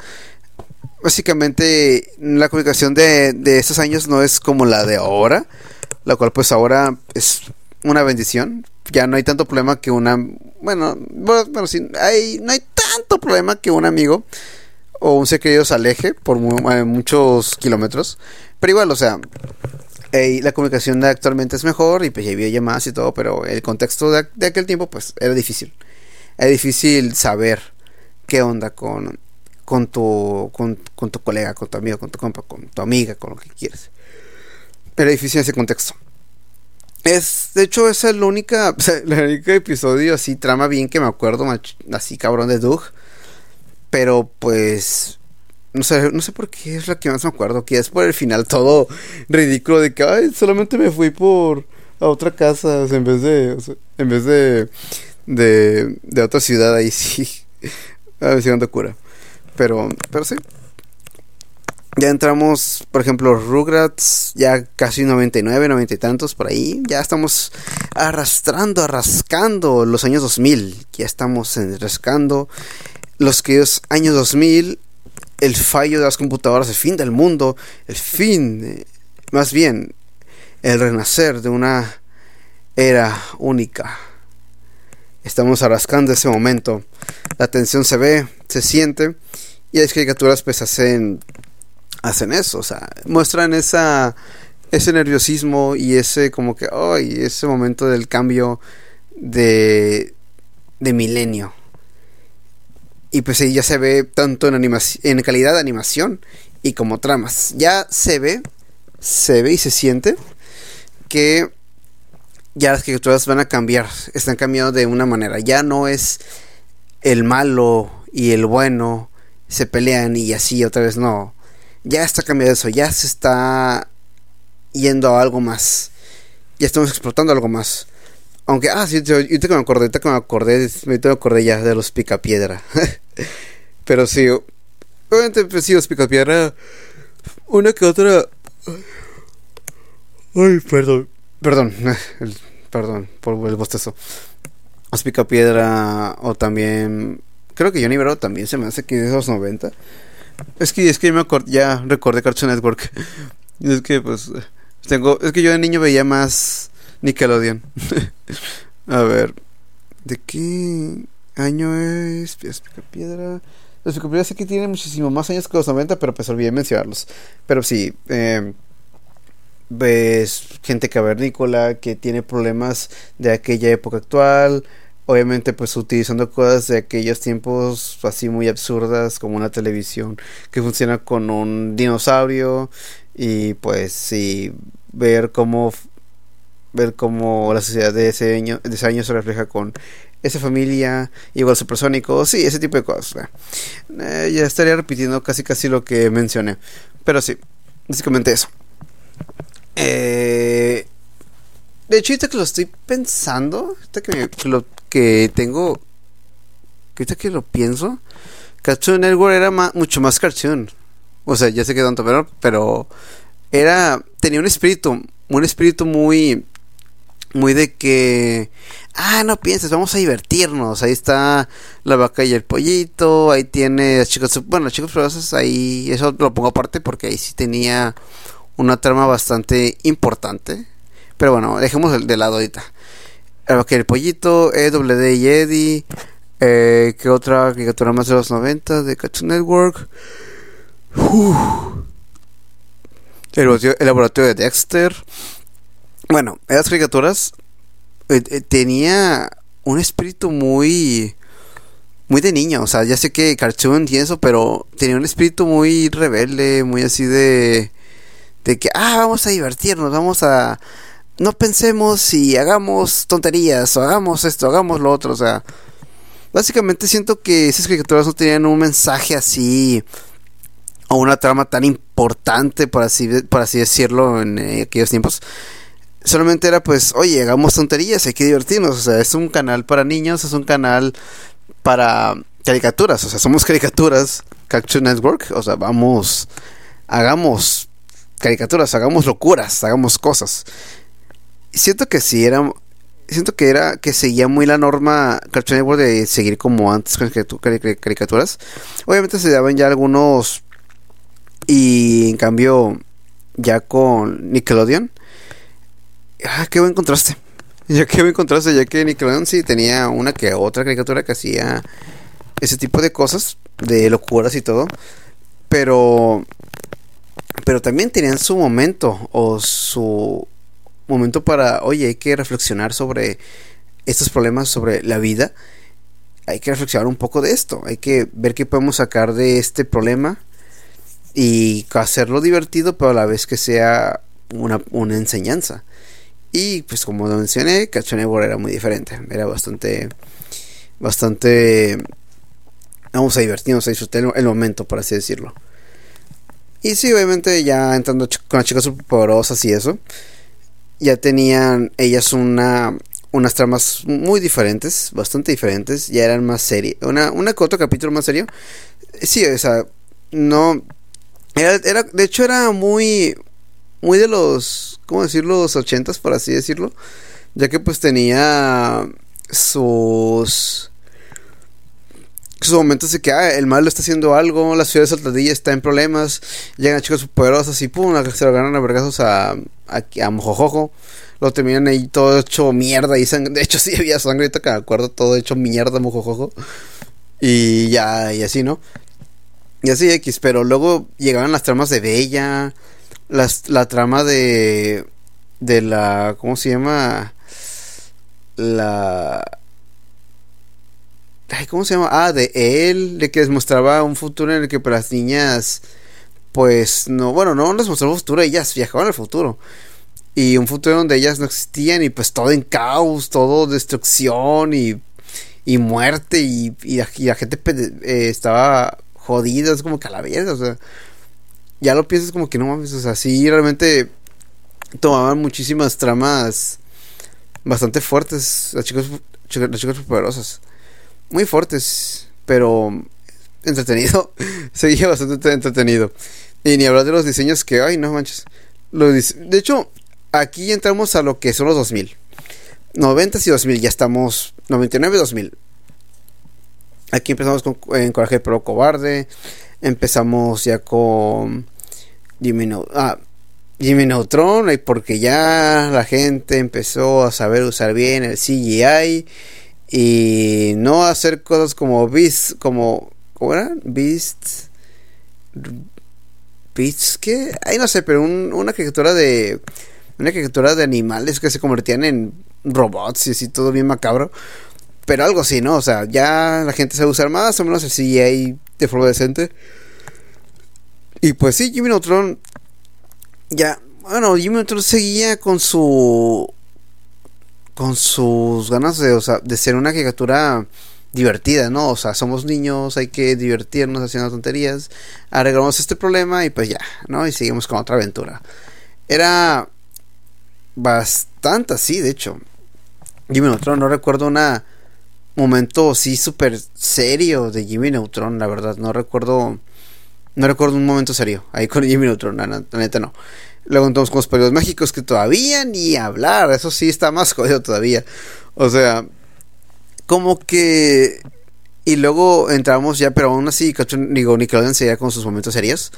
básicamente la comunicación de, de estos años no es como la de ahora, la cual pues ahora es una bendición, ya no hay tanto problema que una, bueno, bueno, sí, hay, no hay tanto problema que un amigo o un ser querido se aleje por eh, muchos kilómetros, pero igual, o sea, la comunicación de actualmente es mejor y pues ya había llamadas y todo, pero el contexto de, aquel tiempo pues era difícil. Era difícil saber qué onda con, con, tu, con, tu colega, con tu amigo, con tu compa, con tu amiga, con lo que quieres. Era difícil ese contexto. Es, de hecho, es el única, único episodio así, trama bien que me acuerdo, así cabrón de Doug. Pero pues no sé, no sé por qué es la que más me acuerdo, que es por el final todo ridículo de que, ay, solamente me fui por a otra casa, en vez de, en vez de, de, de otra ciudad, ahí sí, a ver si cura. Pero, pero sí. Ya entramos, por ejemplo, Rugrats, ya casi 99, 90 y tantos por ahí. Ya estamos arrastrando, arrascando los años 2000. Ya estamos rascando los queridos años 2000 el fallo de las computadoras, el fin del mundo, el fin, eh, más bien, el renacer de una era única. Estamos arrascando ese momento. La tensión se ve, se siente. Y las caricaturas pues hacen, hacen eso. O sea, muestran esa, ese nerviosismo y ese como que, ay, ese momento del cambio de, de milenio. Y pues ahí ya se ve tanto en, en calidad de animación y como tramas. Ya se ve, se ve y se siente que ya las criaturas van a cambiar, están cambiando de una manera. Ya no es el malo y el bueno se pelean y así otra vez no. Ya está cambiando eso, ya se está yendo a algo más. Ya estamos explotando algo más. Aunque, ah, sí, yo, yo que me acordé, ahorita que me acordé, me acordé ya de los picapiedra. Pero sí, obviamente, pues sí, los picapiedra, una que otra. Ay, perdón. Perdón, perdón por el bostezo. Los picapiedra, o también. Creo que Johnny Bravo también se me hace que de esos 90. Es que, es que me acordé, ya recordé Cartoon Network. es que, pues. Tengo, es que yo de niño veía más Nickelodeon. a ver, ¿de qué año es? Piedra. Los superpoderes sé que tienen muchísimo más años que los 90, pero pues olvidé mencionarlos. Pero sí, eh, ves gente cavernícola que tiene problemas de aquella época actual. Obviamente, pues utilizando cosas de aquellos tiempos así muy absurdas, como una televisión que funciona con un dinosaurio. Y pues sí, ver cómo ver cómo la sociedad de ese año, de ese año se refleja con esa familia, igual supersónico, sí, ese tipo de cosas. Eh, ya estaría repitiendo casi casi lo que mencioné. Pero sí, básicamente eso. Eh, de hecho, ahorita que lo estoy pensando, ahorita que, lo, que tengo, ahorita que lo pienso, Cartoon Network era mucho más cartoon. O sea, ya sé que tanto, pero, pero era, tenía un espíritu, un espíritu muy, muy de que, ah, no pienses, vamos a divertirnos. Ahí está la vaca y el pollito, ahí tiene chicos, bueno, chicos pero ahí, eso lo pongo aparte porque ahí sí tenía una trama bastante importante. Pero bueno, dejemos de lado ahorita. Ok, el pollito, EWD y Eddie. Eh, ¿Qué otra caricatura más de los 90 de Cartoon Network? El, laboratorio de Dexter. Bueno, esas caricaturas eh, eh, tenía un espíritu muy muy de niño, o sea, ya sé que cartoon y eso, pero tenía un espíritu muy rebelde, muy así de de que, ah, vamos a divertirnos, vamos a... No pensemos y hagamos tonterías, o hagamos esto, hagamos lo otro, o sea... Básicamente siento que esas caricaturas no tenían un mensaje así o una trama tan importante, por así, por así decirlo, en eh, aquellos tiempos. Solamente era pues, oye, hagamos tonterías, hay que divertirnos. O sea, es un canal para niños, es un canal para caricaturas. O sea, somos caricaturas, Cartoon Network. O sea, vamos, hagamos caricaturas, hagamos locuras, hagamos cosas. Siento que sí era siento que era que seguía muy la norma Cartoon Network de seguir como antes con caricaturas. Obviamente se daban ya algunos y en cambio ya con Nickelodeon ah, qué buen contraste. Ya que buen contraste, ya que Nickelodeon sí tenía una que otra caricatura que hacía ese tipo de cosas, de locuras y todo, pero pero también tenían su momento o su momento para, oye, hay que reflexionar sobre estos problemas, sobre la vida. Hay que reflexionar un poco de esto. Hay que ver qué podemos sacar de este problema y hacerlo divertido, pero a la vez que sea una, una enseñanza. Y pues como lo mencioné, Cartoon era muy diferente. Era bastante, bastante... Vamos a divertirnos, a disfrutar el momento, por así decirlo. Y sí, obviamente ya entrando con las chicas superpoderosas y eso, ya tenían ellas una unas tramas muy diferentes, bastante diferentes, ya eran más serias. Una, una otro capítulo más serio. Sí, o sea, no. Era, de hecho, era muy. Muy de los. ¿Cómo decirlo? Los ochentas, por así decirlo. Ya que pues tenía sus sus momentos de que ah, el malo está haciendo algo, la ciudad de Saltadilla está en problemas, llegan chicos poderosas y pum, se lo ganan a vergazos a, a, a Mojojojo. Lo terminan ahí todo hecho mierda y sangre. De hecho, sí había sangre, ahorita que me acuerdo, todo hecho mierda, Mojojojo. Y ya, y así, ¿no? Y así X, pero luego llegaban las tramas de Bella, las, la trama de. de la. ¿Cómo se llama? La ¿Cómo se llama? Ah, de él, de que les mostraba un futuro en el que para las niñas, pues no, bueno, no les mostraba un futuro, ellas viajaban al futuro. Y un futuro donde ellas no existían y pues todo en caos, todo destrucción y, y muerte y, y, la, gente eh, estaba jodida, es como calaveras, o sea, ya lo piensas como que no mames, o sea, sí, realmente tomaban muchísimas tramas bastante fuertes, las chicas, las chicas poderosas muy fuertes, pero entretenido. Seguía bastante entretenido. Y ni hablar de los diseños que, ay, no manches. de hecho, aquí entramos a lo que son los 2000. 90 y 2000, ya estamos 99 2000. Aquí empezamos con en Coraje Pero Cobarde. Empezamos ya con Jimmy, ah, Jimmy Neutron, porque ya la gente empezó a saber usar bien el CGI y no hacer cosas como bis como ¿cómo era? Beast. Beast, ¿qué? Ay, no sé, pero una caricatura de. Una caricatura de animales que se convertían en robots y así, todo bien macabro. Pero algo así, ¿no? O sea, ya la gente sabe usar más o menos el CGI de forma decente. Y pues sí, Jimmy Neutron. Ya. Bueno, Jimmy Neutron seguía con su. Con sus ganas de, o sea, de ser una caricatura divertida, ¿no? O sea, somos niños, hay que divertirnos haciendo tonterías, arreglamos este problema y pues ya, ¿no? Y seguimos con otra aventura. Era bastante así, de hecho. Jimmy Neutron, no recuerdo un momento así súper serio de Jimmy Neutron, la verdad, no recuerdo, no recuerdo un momento serio ahí con Jimmy Neutron, la, neta no. Luego entonces con los periodos mágicos que todavía ni hablar, eso sí está más jodido todavía. O sea, como que y luego entramos ya, pero aún así, digo, Nickelodeon seguía con sus momentos serios.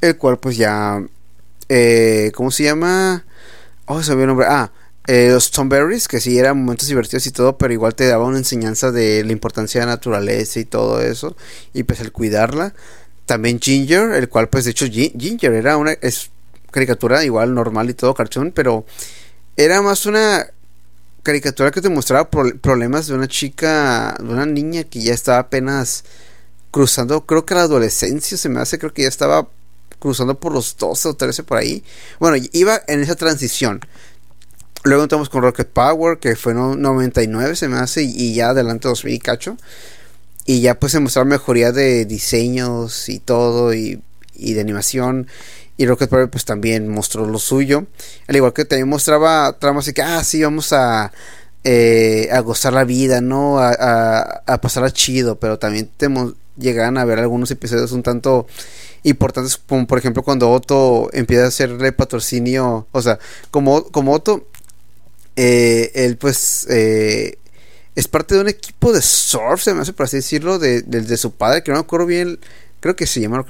El cual, pues ya. Eh, ¿Cómo se llama? Oh, se me el nombre. Ah, eh, los Tomberries, que sí eran momentos divertidos y todo, pero igual te daba una enseñanza de la importancia de la naturaleza y todo eso. Y pues el cuidarla. También Ginger, el cual, pues de hecho, Ginger era una. Caricatura igual normal y todo, cartoon, pero era más una caricatura que te mostraba problemas de una chica, de una niña que ya estaba apenas cruzando, creo que la adolescencia se me hace, creo que ya estaba cruzando por los 12 o 13 por ahí. Bueno, iba en esa transición. Luego entramos con Rocket Power, que fue en 99, se me hace, y ya adelante 2000 cacho. Y ya pues se mostraba mejoría de diseños y todo, y, y de animación. Y Rocket Power pues también mostró lo suyo. Al igual que también mostraba tramas de que, ah, sí, vamos a, eh, a gozar la vida, ¿no? A, a, a chido. Pero también te llegan a ver algunos episodios un tanto importantes, como por ejemplo cuando Otto empieza a hacerle patrocinio. O sea, como, como Otto, eh, él pues... Eh, es parte de un equipo de surf, se me hace por así decirlo, de, de, de su padre, que no me acuerdo bien, creo que se llama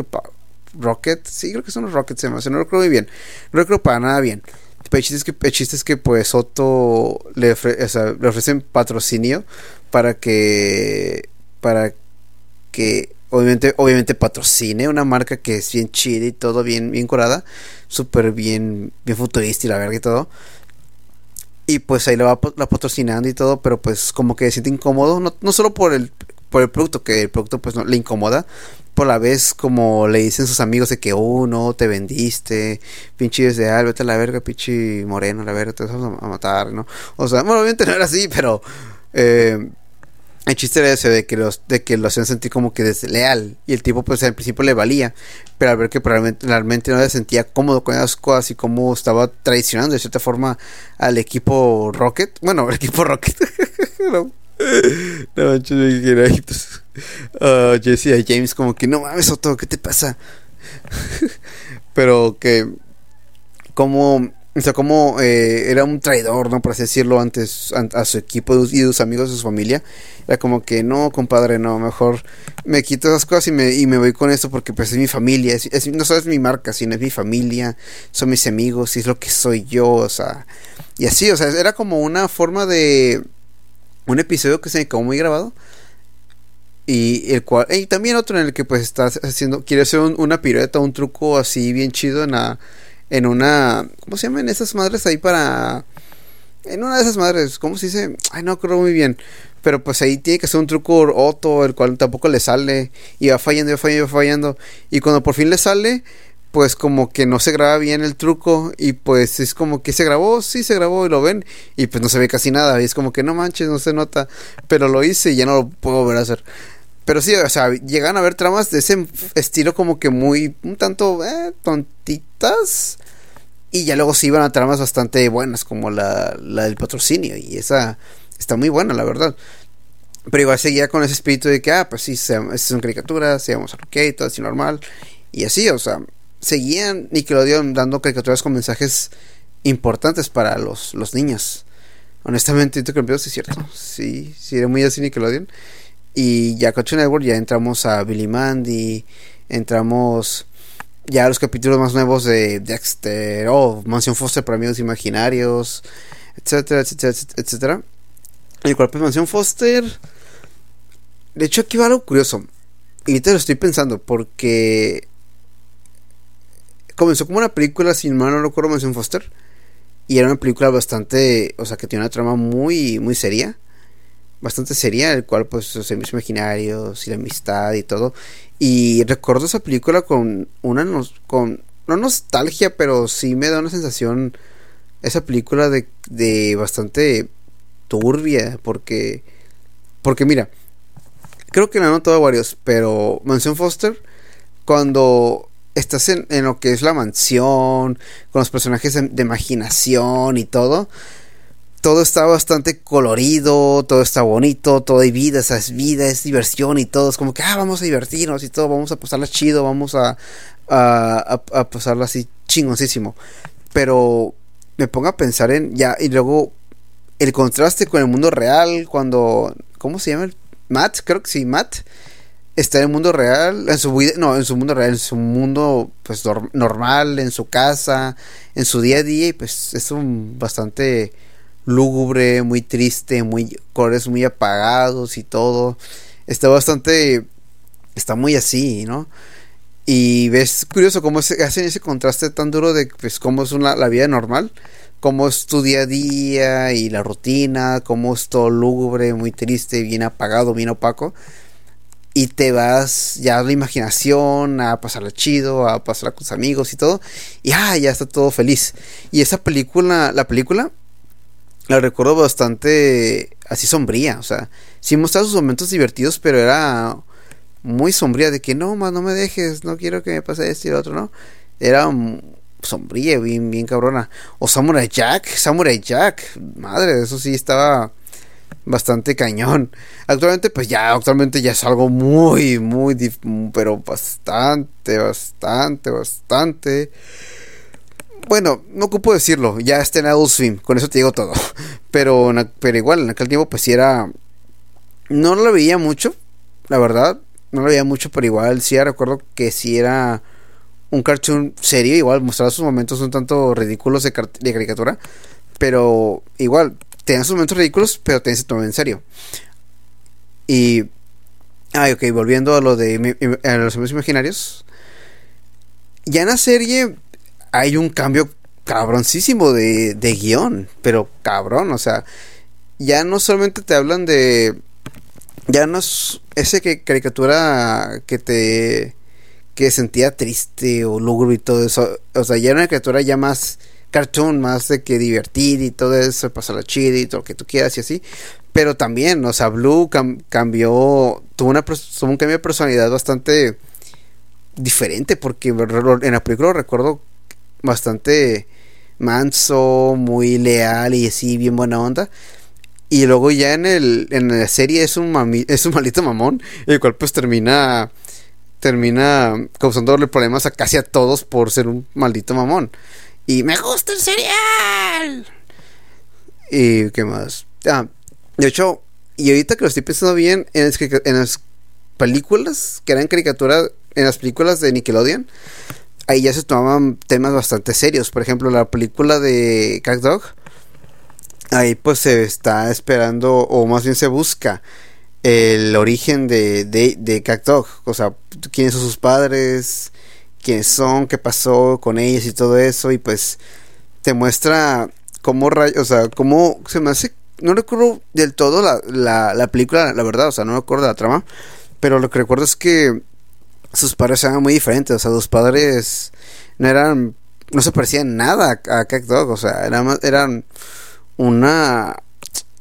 Rocket sí, creo que son los Rockets, se no lo creo muy bien, no lo creo para nada bien. El chiste es que, el chiste es que pues Otto le, le ofrecen patrocinio para que, para que obviamente, obviamente patrocine una marca que es bien chida y todo bien, bien curada, súper bien, bien futurista y la verga y todo. Y pues ahí lo va la patrocinando y todo, pero pues como que se siente incómodo, no, no solo por el, por el producto, que el producto pues no le incomoda, por la vez como le dicen sus amigos de que, oh, no, te vendiste, pinche de al, vete a la verga, pinche moreno, la verga, te vas a, matar, ¿no? O sea, bueno, obviamente no era así, pero eh, el chiste era ese de que los, de que lo hacían sentir como que desleal, y el tipo pues al principio le valía, pero al ver que realmente no se sentía cómodo con esas cosas y cómo estaba traicionando de cierta forma al equipo Rocket, bueno, el equipo Rocket, no, no manches, uh, Jesse a James como que no mames Otto, ¿qué te pasa? Pero que como o sea, como eh, era un traidor, ¿no? Por así decirlo, antes a, su equipo y a sus amigos, a su familia. Era como que, no, compadre, no, mejor me quito esas cosas y me, y me voy con esto porque pues es mi familia. No solo es mi marca, sino es mi familia, son mis amigos y es lo que soy yo, o sea. Y así, o sea, era como una forma de... Un episodio que se me quedó muy grabado y el cual y también otro en el que pues estás haciendo quiere hacer una pirueta un truco así bien chido en la en una cómo se llaman esas madres ahí para en una de esas madres cómo se dice ay no creo muy bien. Pero pues ahí tiene que hacer un truco Otto el cual tampoco le sale y va fallando y va fallando y va fallando. Y cuando por fin le sale pues como que no se graba bien el truco y pues es como que se grabó, sí se grabó y lo ven y pues no se ve casi nada. Y es como que no manches, no se nota, pero lo hice y ya no lo puedo volver a hacer. Pero sí, o sea, llegan a ver tramas de ese estilo como que muy, un tanto eh, tontitas. Y ya luego sí iban a tramas bastante buenas, como la, la del patrocinio. Y esa está muy buena, la verdad. Pero igual seguía con ese espíritu de que, ah, pues sí, son caricaturas, seamos ok, todo así normal. Y así, o sea, seguían Nickelodeon dando caricaturas con mensajes importantes para los, los niños. Honestamente, que que sí es cierto. Sí, sí, era muy así Nickelodeon. Y ya Cartoon Network ya entramos a Billy Mandy, entramos ya a los capítulos más nuevos de Dexter, oh, Mansión Foster para amigos imaginarios, etcétera, etcétera, etcétera. El cual pues Mansión Foster, de hecho aquí va algo curioso. y ahorita lo estoy pensando porque comenzó como una película, sin mal no recuerdo, mención Foster. Y era una película bastante, o sea, que tiene una trama muy, muy seria. Bastante seria, el cual, pues, los mis imaginarios y la amistad y todo. Y recuerdo esa película con una, con, no nostalgia, pero sí me da una sensación, esa película de, de bastante turbia, porque, porque mira, creo que la he notado varios, pero Mansión Foster, cuando estás en, lo que es la mansión, con los personajes de, imaginación y todo, todo está bastante colorido, todo está bonito, todo hay vida, esa es vida, es diversión y todo. Es como que, ah, vamos a divertirnos y todo, vamos a pasarla chido, vamos a, a, pasarla así chingoncísimo. Pero me pongo a pensar en ya, y luego el contraste con el mundo real, cuando, ¿cómo se llama? Matt, creo que sí, Matt está en el mundo real, en su vida, no, en su mundo real, en su mundo pues normal, en su casa, en su día a día y pues es un bastante lúgubre, muy triste, muy colores muy apagados y todo. Está bastante está muy así, ¿no? Y ves curioso cómo se hacen ese contraste tan duro de pues cómo es una, la vida normal, cómo es tu día a día y la rutina, cómo es todo lúgubre, muy triste, bien apagado, bien opaco y te vas ya a la imaginación, a pasarla chido, a pasarla con tus amigos y todo, y ah, ya está todo feliz. Y esa película, la película, la recuerdo bastante así sombría, o sea, sí mostraba sus momentos divertidos, pero era muy sombría de que no, más no me dejes, no quiero que me pase esto y lo otro, ¿no? Era sombría, bien, bien cabrona. O Samurai Jack, Samurai Jack, madre, eso sí estaba bastante cañón. Actualmente, pues ya, actualmente ya es algo muy, muy, pero bastante, bastante, bastante. Bueno, no ocupo decirlo, ya está en Adult Swim, con eso te digo todo. Pero, pero igual, en aquel tiempo, pues sí era. No lo veía mucho, la verdad. No lo veía mucho, pero igual sí recuerdo que sí era un cartoon serio. Igual mostraba sus momentos un tanto ridículos de, caricatura. Pero igual, Tenían sus momentos ridículos, pero te se en serio. Y. Ay, ok, volviendo a lo de los amigos imaginarios. Ya en la serie hay un cambio cabroncísimo de, de guion, pero cabrón, o sea, ya no solamente te hablan de. Ya no es ese que caricatura que te. que sentía triste o lúgubre y todo eso. O sea, ya era una caricatura ya más cartoon más de que divertir y todo eso, pasarla chido y todo lo que tú quieras y así. Pero también, o sea, Blue cambió, tuvo, una, tuvo un cambio de personalidad bastante diferente porque en la película recuerdo bastante manso, muy leal y así, bien buena onda. Y luego ya en el en la serie es un es un maldito mamón, el cual pues termina termina causándole problemas a casi a todos por ser un maldito mamón. Y me gusta el cereal. Y qué más. Ah, de hecho, y ahorita que lo estoy pensando bien, en, en las películas que eran caricaturas, en las películas de Nickelodeon, ahí ya se tomaban temas bastante serios. Por ejemplo, la película de Cat Dog, ahí pues se está esperando, o más bien se busca, el origen de, de, de. O sea, quiénes son sus padres, quiénes son, qué pasó con ellos y todo eso. Y pues te muestra cómo, o sea, cómo se me hace. No recuerdo del todo la, la, la película, la verdad, o sea, no recuerdo la trama. Pero lo que recuerdo es que sus padres eran muy diferentes. O sea, los padres no eran. No se parecían nada a Cat Dog. O sea, eran, eran una.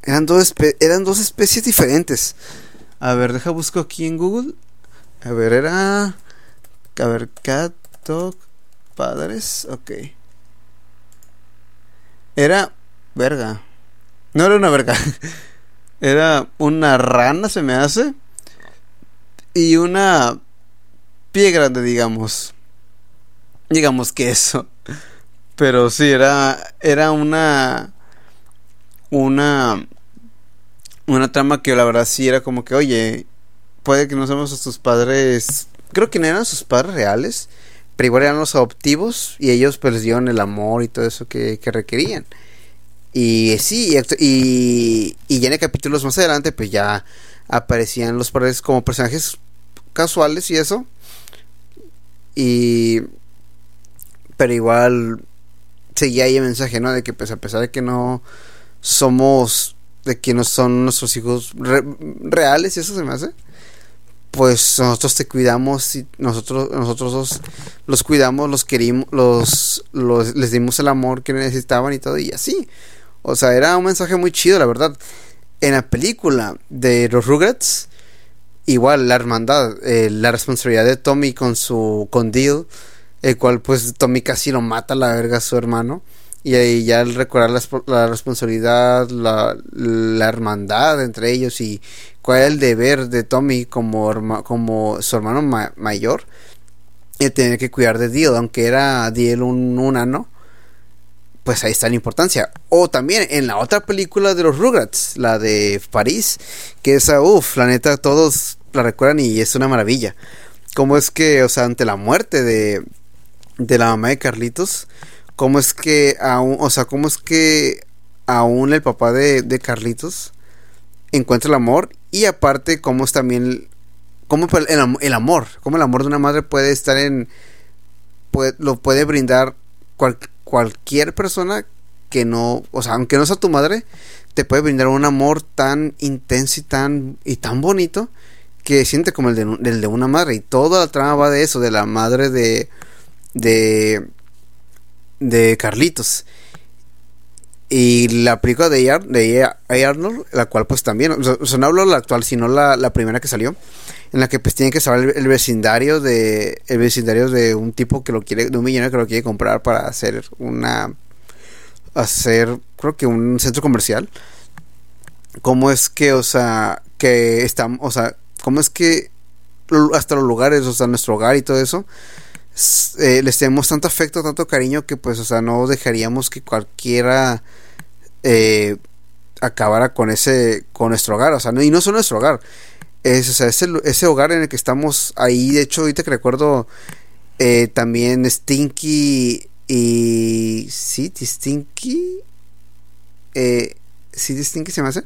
Eran dos, eran dos especies diferentes. A ver, deja busco aquí en Google. A ver, era. A ver, Cat Padres. Ok. Era. Verga. No era una verga. Era una rana, se me hace. Y una pie grande, digamos. Digamos que eso. Pero sí, era. Era una. Una. Una trama que la verdad sí era como que, oye. Puede que no seamos tus padres creo que no eran sus padres reales, pero igual eran los adoptivos y ellos pues dieron el amor y todo eso que, requerían. Y sí, y, y ya en capítulos más adelante pues ya aparecían los padres como personajes casuales y eso. Y. Pero igual. Seguía ahí el mensaje, ¿no? De que, pues, a pesar de que no somos. De que no son nuestros hijos reales, y eso se me hace. Pues nosotros te cuidamos y nosotros, nosotros los, cuidamos, los querimos, los, los, les dimos el amor que necesitaban y todo, y así. O sea, era un mensaje muy chido, la verdad. En la película de los Rugrats, igual la hermandad, eh, la responsabilidad de Tommy con su con Deal, el cual pues Tommy casi lo mata a la verga a su hermano. Y ahí ya al recordar la, responsabilidad, la, la, hermandad entre ellos y cuál es el deber de Tommy como, como su hermano mayor, y tener que cuidar de Deal, aunque era Deal un, un ano pues ahí está la importancia. O también en la otra película de los Rugrats, la de París, que esa, uff, la neta, todos la recuerdan y es una maravilla. Cómo es que, o sea, ante la muerte de, de la mamá de Carlitos, cómo es que aún, o sea, cómo es que aún el papá de, de Carlitos encuentra el amor y aparte cómo es también, cómo el, amor, cómo el amor de una madre puede estar en, lo puede brindar cualquier cualquier persona que no, o sea, aunque no sea tu madre, te puede brindar un amor tan intenso y tan, y tan bonito que siente como el de, el de una madre. Y toda la trama va de eso, de la madre de, de, de Carlitos. Y la película de, de Arnold, la cual pues también, o sea, no hablo la actual, sino la, la primera que salió, en la que pues tiene que saber el, vecindario de el vecindario de un tipo que lo quiere de un millonario que lo quiere comprar para hacer una hacer creo que un centro comercial. Cómo es que o sea que estamos o sea cómo es que hasta los lugares o sea nuestro hogar y todo eso eh, les tenemos tanto afecto tanto cariño que pues o sea no dejaríamos que cualquiera eh, acabara con ese con nuestro hogar o sea no, y no solo nuestro hogar es, o sea, ese, ese, hogar en el que estamos ahí, de hecho, ahorita que recuerdo, eh, también Stinky y... Sí, Stinky... Eh, sí, Stinky se me hace.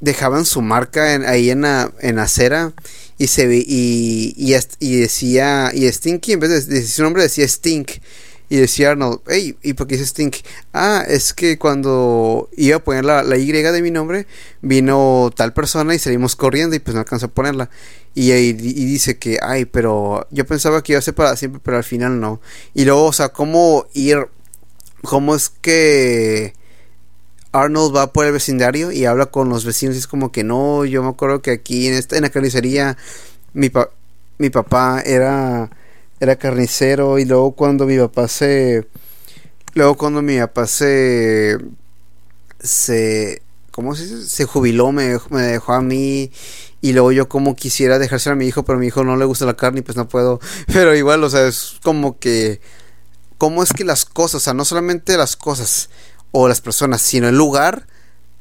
Dejaban su marca en, ahí en la, en acera y se y, y, y, decía y Stinky en vez de decir su nombre decía Stink y decía Arnold, hey, ¿y por qué dice Stink? Ah, es que cuando iba a poner la, Y de mi nombre, vino tal persona y salimos corriendo y pues no alcanzó a ponerla. Y, y, dice que, ay, pero yo pensaba que iba a ser para siempre, pero al final no. Y luego, o sea, cómo ir, cómo es que Arnold va por el vecindario y habla con los vecinos y es como que no, yo me acuerdo que aquí en, esta, en la carnicería mi, mi papá era era carnicero y luego cuando mi papá se luego cuando mi papá se se ¿cómo se dice? se jubiló me, me dejó a mí y luego yo como quisiera dejarse a mi hijo pero a mi hijo no le gusta la carne y pues no puedo pero igual o sea es como que cómo es que las cosas o sea no solamente las cosas o las personas sino el lugar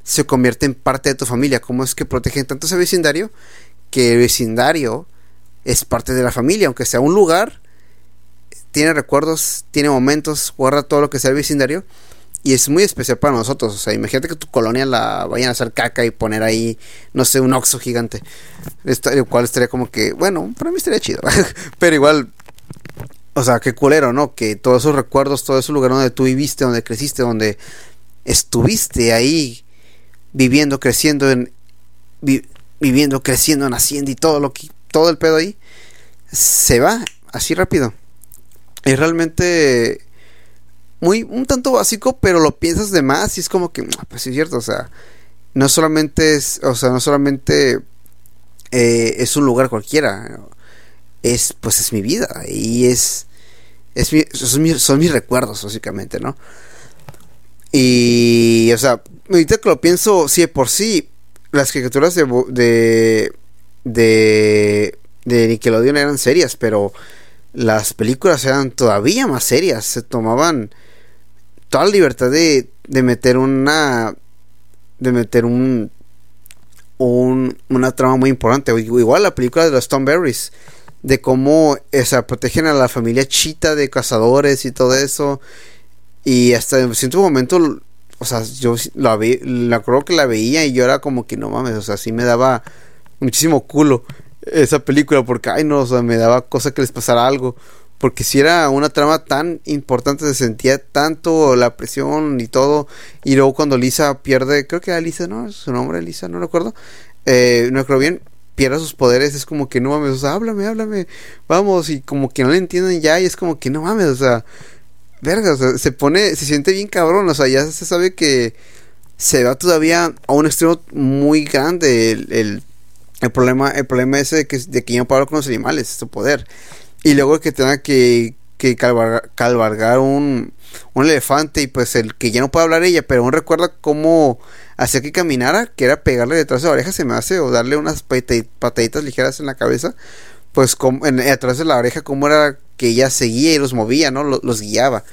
se convierte en parte de tu familia cómo es que protegen tanto ese vecindario que el vecindario es parte de la familia aunque sea un lugar tiene recuerdos, tiene momentos, guarda todo lo que sea el vecindario y es muy especial para nosotros. O sea, imagínate que tu colonia la vayan a hacer caca y poner ahí, no sé, un oxo gigante. Esto, el cual estaría como que, bueno, para mí estaría chido. Pero igual, o sea, qué culero, ¿no? Que todos esos recuerdos, todo ese lugar donde tú viviste, donde creciste, donde estuviste ahí viviendo, creciendo, en, viviendo, creciendo, naciendo y todo lo que, todo el pedo ahí, se va así rápido es realmente muy un tanto básico, pero lo piensas de más y es como que, ah, pues sí es cierto, o sea, no solamente es, o sea, no solamente eh, es un lugar cualquiera, es, pues es mi vida y es, es son, mis, recuerdos, básicamente, ¿no? Y, o sea, ahorita que lo pienso, sí, por sí, las caricaturas de, de, de, de Nickelodeon eran serias, pero las películas eran todavía más serias, se tomaban toda la libertad de, de meter una de meter un, un una trama muy importante, igual la película de los Berries de cómo esa, protegen a la familia chita de cazadores y todo eso y hasta en cierto momento o sea, yo la vi, la creo que la veía y yo era como que no mames, o sea, sí me daba muchísimo culo esa película porque, ay no, o sea, me daba cosa que les pasara algo. Porque si era una trama tan importante, se sentía tanto la presión y todo. Y luego cuando Lisa pierde, creo que era Lisa, ¿no? Su nombre, Lisa, no recuerdo. Eh, no creo bien. Pierde sus poderes, es como que no mames, o sea, háblame, háblame, vamos, y como que no le entienden ya, y es como que no mames, o sea, verga, o sea, se pone, se siente bien cabrón, o sea, ya se sabe que se va todavía a un extremo muy grande el, el, problema, el problema ese de que, de que ya no puede hablar con los animales, su poder. Y luego que tenga que, que calvargar un, un elefante y pues el que ya no puede hablar ella, pero aún recuerda cómo hacía que caminara, que era pegarle detrás de la oreja, se me hace, o darle unas pataditas ligeras en la cabeza, pues como, en, atrás de la oreja, cómo era que ella seguía y los movía, ¿no? Los, los guiaba.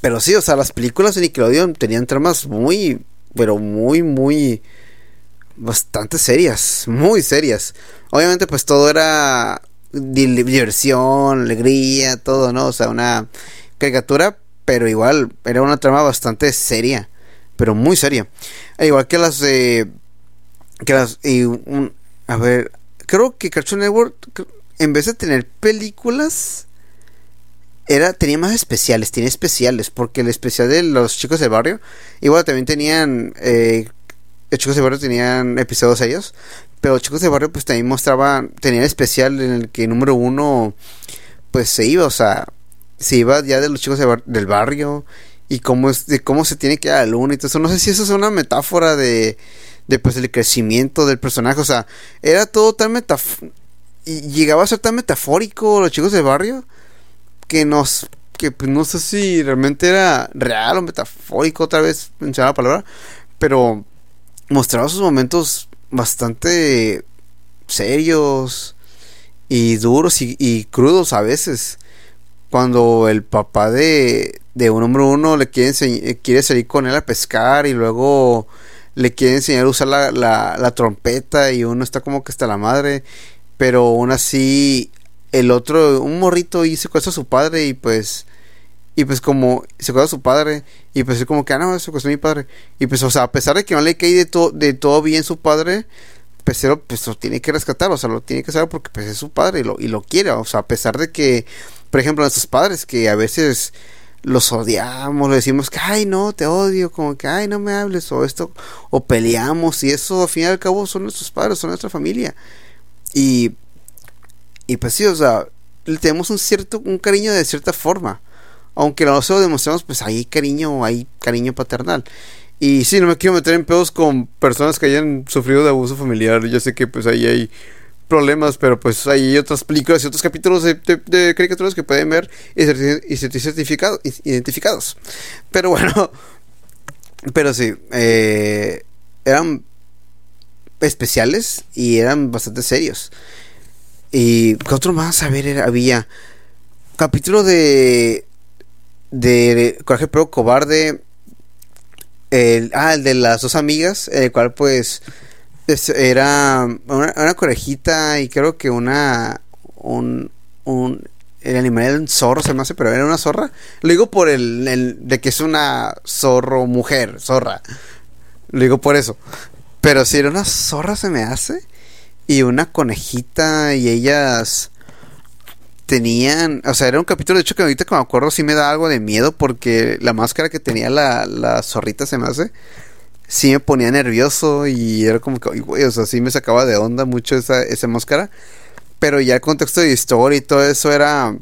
Pero sí, o sea, las películas de Nickelodeon tenían tramas muy, pero muy, muy, bastante serias, muy serias. Obviamente pues todo era diversión, alegría, todo, ¿no? O sea, una caricatura, pero igual era una trama bastante seria, pero muy seria. E igual que las de... que las... A ver, creo que Cartoon Network, en vez de tener películas, era, tenía más especiales, tenía especiales, porque el especial de los chicos del barrio, igual también tenían... Eh, chicos del barrio tenían episodios ellos, pero chicos de barrio pues también mostraban, tenía especial en el que número uno pues se iba, o sea, se iba ya de los chicos del barrio y cómo es, de cómo se tiene que ir a la luna y todo eso. No sé si eso es una metáfora de, de pues el crecimiento del personaje, o sea, era todo tan metafórico, y llegaba a ser tan metafórico los chicos del barrio que nos que pues no sé si realmente era real o metafórico otra vez mencionaba la palabra pero mostraba sus momentos bastante serios y duros y, crudos a veces. Cuando el papá de, de un hombre uno le quiere, eh, quiere salir con él a pescar y luego le quiere enseñar a usar la, la, trompeta y uno está como que está la madre. Pero aún así, el otro, un morrito y secuestra a su padre y pues y pues como se a su padre y pues es como que ah no se a mi padre y pues o sea a pesar de que no le cae de todo de todo bien su padre pues, pues lo tiene que rescatar o sea lo tiene que saber porque pues es su padre y lo, y lo quiere. O sea a pesar de que por ejemplo nuestros padres que a veces los odiamos le decimos que ay no te odio como que ay no me hables o esto o peleamos y eso al fin y al cabo son nuestros padres son nuestra familia. Y y pues sí o sea le tenemos un cierto un cariño de cierta forma aunque no se lo demostramos, pues hay cariño, hay cariño paternal. Y sí, no me quiero meter en pedos con personas que hayan sufrido de abuso familiar. Yo sé que pues ahí hay problemas, pero pues hay otras películas y otros capítulos de, caricaturas que pueden ver y, ser, certificados, identificados. Pero bueno, pero sí, eh, eran especiales y eran bastante serios. Y ¿qué otro más? A ver, había capítulo de de Coraje Pero Cobarde. El, ah, el de las dos amigas, el cual pues era una, una, corejita y creo que una un, un el animal era un zorro se me hace pero era una zorra lo digo por el, el, de que es una zorro mujer zorra lo digo por eso pero si era una zorra se me hace y una conejita y ellas tenían, o sea, era un capítulo de hecho que ahorita que me acuerdo sí me da algo de miedo porque la máscara que tenía la, la zorrita se me hace, sí me ponía nervioso y era como que, o sea, sí me sacaba de onda mucho esa, esa máscara, pero ya el contexto de historia y todo eso era,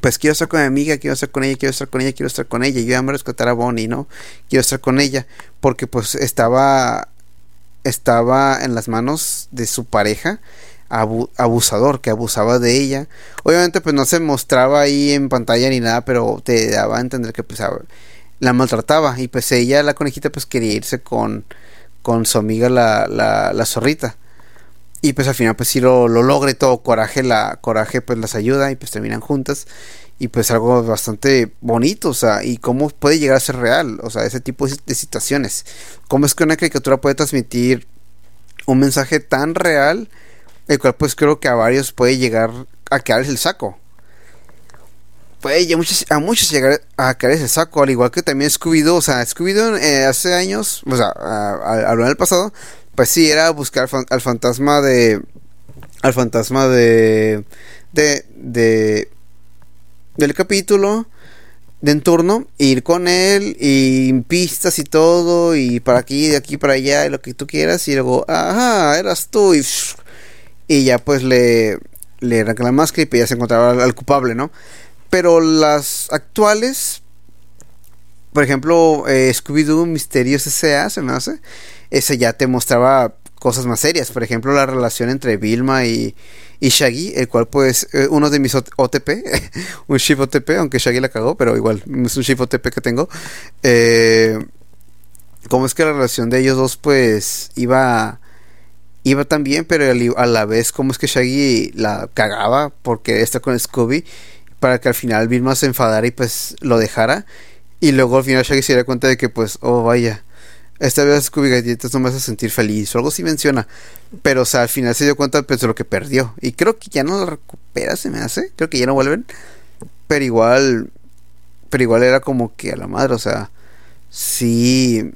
pues quiero estar con mi amiga, quiero estar con ella, quiero estar con ella, quiero estar con ella, yo iba a rescatar a Bonnie, ¿no? Quiero estar con ella, porque pues estaba, estaba en las manos de su pareja, abusador que abusaba de ella. Obviamente pues no se mostraba ahí en pantalla ni nada, pero te daba a entender que pues la maltrataba y pues ella, la conejita pues quería irse con, con su amiga la, la, la zorrita. Y pues al final pues sí lo, lo logre todo, coraje, la coraje pues las ayuda y pues terminan juntas. Y pues algo bastante bonito, o sea, y cómo puede llegar a ser real, o sea, ese tipo de situaciones. Cómo es que una caricatura puede transmitir un mensaje tan real el cual pues creo que a varios puede llegar a quedarles el saco. Puede a muchos, a muchos llegar a caerles el saco, al igual que también Scooby-Doo, o sea, Scooby-Doo eh, hace años, o sea, hablando del pasado, pues sí, era buscar al fantasma de, al fantasma de, de, de del capítulo de entorno, ir con él y pistas y todo, y para aquí, de aquí para allá, y lo que tú quieras, y luego, ajá, eras tú, y, y ya pues le, le la máscara y ya se encontraba al, culpable, ¿no? Pero las actuales, por ejemplo, eh, Scooby-Doo Misterios S.A., se me hace, ese ya te mostraba cosas más serias, por ejemplo, la relación entre Vilma y, y Shaggy, el cual pues eh, uno de mis OTP, un chip OTP, aunque Shaggy la cagó, pero igual es un chip OTP que tengo. Eh, Cómo es que la relación de ellos dos pues iba iba tan bien, pero a la vez cómo es que Shaggy la cagaba porque está con Scooby para que al final Vilma se enfadara y pues lo dejara y luego al final Shaggy se diera cuenta de que pues oh vaya esta vez Scooby Galletas no me hace sentir feliz o algo así menciona. Pero, o sea, al final se dio cuenta pues, de lo que perdió. Y creo que ya no lo recupera, se me hace. Creo que ya no vuelven. Pero igual, pero igual era como que a la madre, o sea, sí,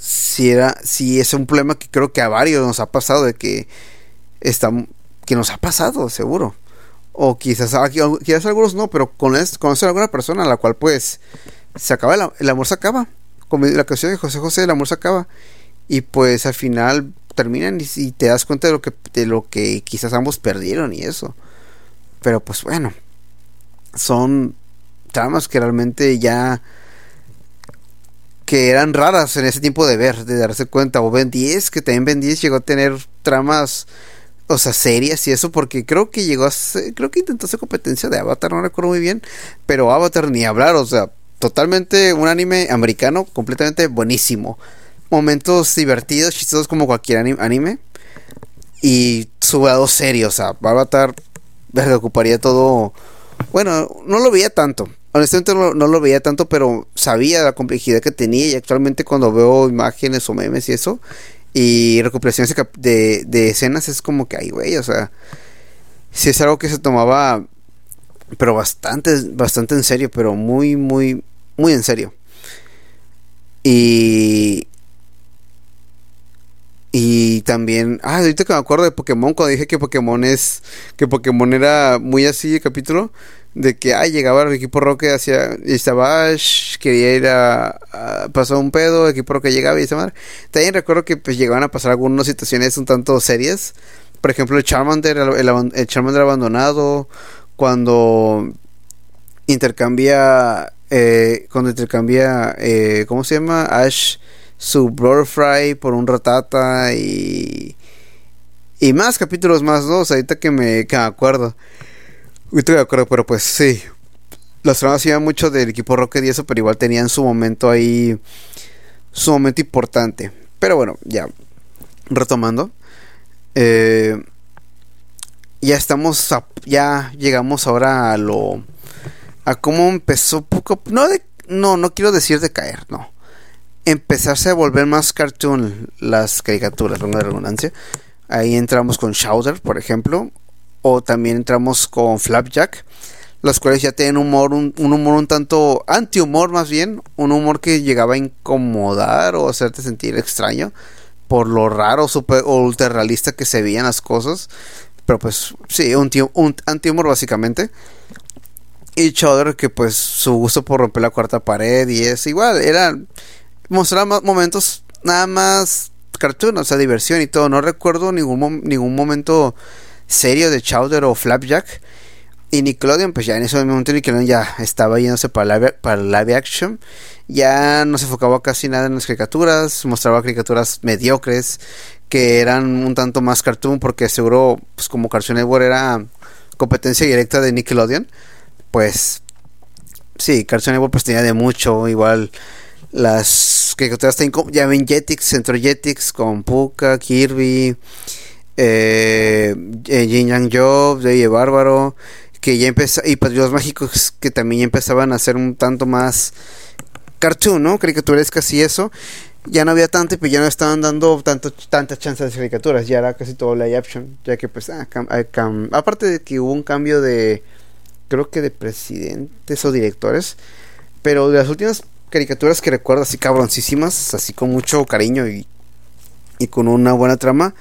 sí era, sí es un problema que creo que a varios nos ha pasado de que que nos ha pasado, seguro. O quizás, quizás algunos no, pero con conocer a alguna persona a la cual pues se acaba el amor se acaba como la canción de José José, el amor se acaba. Y pues al final terminan y, te das cuenta de lo que de lo que quizás ambos perdieron y eso. Pero pues bueno, son tramas que realmente ya que eran raras en ese tiempo de ver, de darse cuenta. O Ben 10, que también Ben 10 llegó a tener tramas, o sea, serias y eso, porque creo que llegó a creo que intentó hacer competencia de Avatar, no recuerdo muy bien, pero Avatar ni hablar, o sea, totalmente un anime americano completamente buenísimo. Momentos divertidos, chistosos como cualquier anime. Y su lado serio, o sea, Avatar ocuparía todo. Bueno, no lo veía tanto. Honestamente no, lo veía tanto, pero sabía la complejidad que tenía. Y actualmente cuando veo imágenes o memes y eso, y recuperaciones de, de escenas, es como que, ay, güey, o sea, si es algo que se tomaba, pero bastante, bastante en serio, pero muy, muy, muy en serio. Y. Y también. Ah, ahorita que me acuerdo de Pokémon, cuando dije que Pokémon es. Que Pokémon era muy así el capítulo. De que, ah, llegaba el equipo Roque hacia. Y estaba quería ir a. pasar un pedo, el equipo Roque llegaba y esa madre. También recuerdo que pues llegaban a pasar algunas situaciones un tanto serias. Por ejemplo, el Charmander, el Charmander abandonado. Cuando intercambia eh, cuando intercambia, eh, ¿cómo se llama? Ash, su Fry por un Ratata y. Y más capítulos más, ¿no? ahorita que me, que me acuerdo. Ahorita me acuerdo, pero pues sí. Las tramas iban mucho del equipo Rocket y eso, pero igual tenían su momento ahí. Su momento importante. Pero bueno, ya. Retomando. Eh, ya estamos. ya llegamos ahora a lo a cómo empezó poco, no de, no, no quiero decir de caer, no. Empezarse a volver más cartoon las caricaturas, una redundancia. Ahí entramos con Shouder, por ejemplo, o también entramos con Flapjack, los cuales ya tienen humor, un, humor un tanto anti-humor más bien, un humor que llegaba a incomodar o hacerte sentir extraño por lo raro super, o ultra realista que se veían las cosas. Pero pues sí, un, un anti-humor básicamente. Y Chowder, que pues su gusto por romper la cuarta pared y es igual, era mostrar momentos nada más cartoon, o sea, diversión y todo. No recuerdo ningún, ningún momento serio de Chowder o Flapjack. Y Nickelodeon, pues ya en ese momento Nickelodeon ya estaba yéndose para live, para live action. Ya no se enfocaba casi nada en las caricaturas, mostraba caricaturas mediocres que eran un tanto más cartoon porque seguro, pues como Cartoon Network era competencia directa de Nickelodeon pues sí, Cartoon Network pues tenía de mucho, igual las que ya ven Jetix, Centro Jetix con Puka, Kirby, eh, eh Jin Yang Job, de Bárbaro, que ya empezó, y Patriotas Mágicos que también empezaban a ser un tanto más cartoon, ¿no? Caricaturescas y eso. Ya no había tanto, pero ya no estaban dando tanto, tantas chances de caricaturas, ya era casi todo live action, ya que pues, ah, aparte de que hubo un cambio de creo que de presidentes o directores. Pero de las últimas caricaturas que recuerdo así cabroncísimas, así con mucho cariño y, y con una buena trama,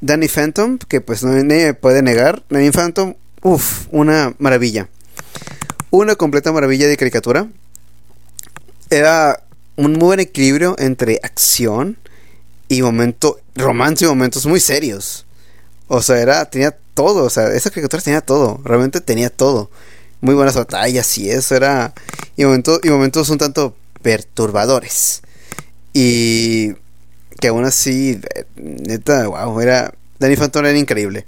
Danny Phantom, que pues no me puede negar. Danny Phantom, uff, una maravilla. Una completa maravilla de caricatura. Era un muy buen equilibrio entre acción y momento, romance y momentos muy serios. O sea, era, tenía todo, o sea, esa caricatura tenía todo, realmente tenía todo. Muy buenas batallas y eso era. Y momentos, y momentos un tanto perturbadores. Y que aún así, neta, wow, era. Danny Phantom era increíble.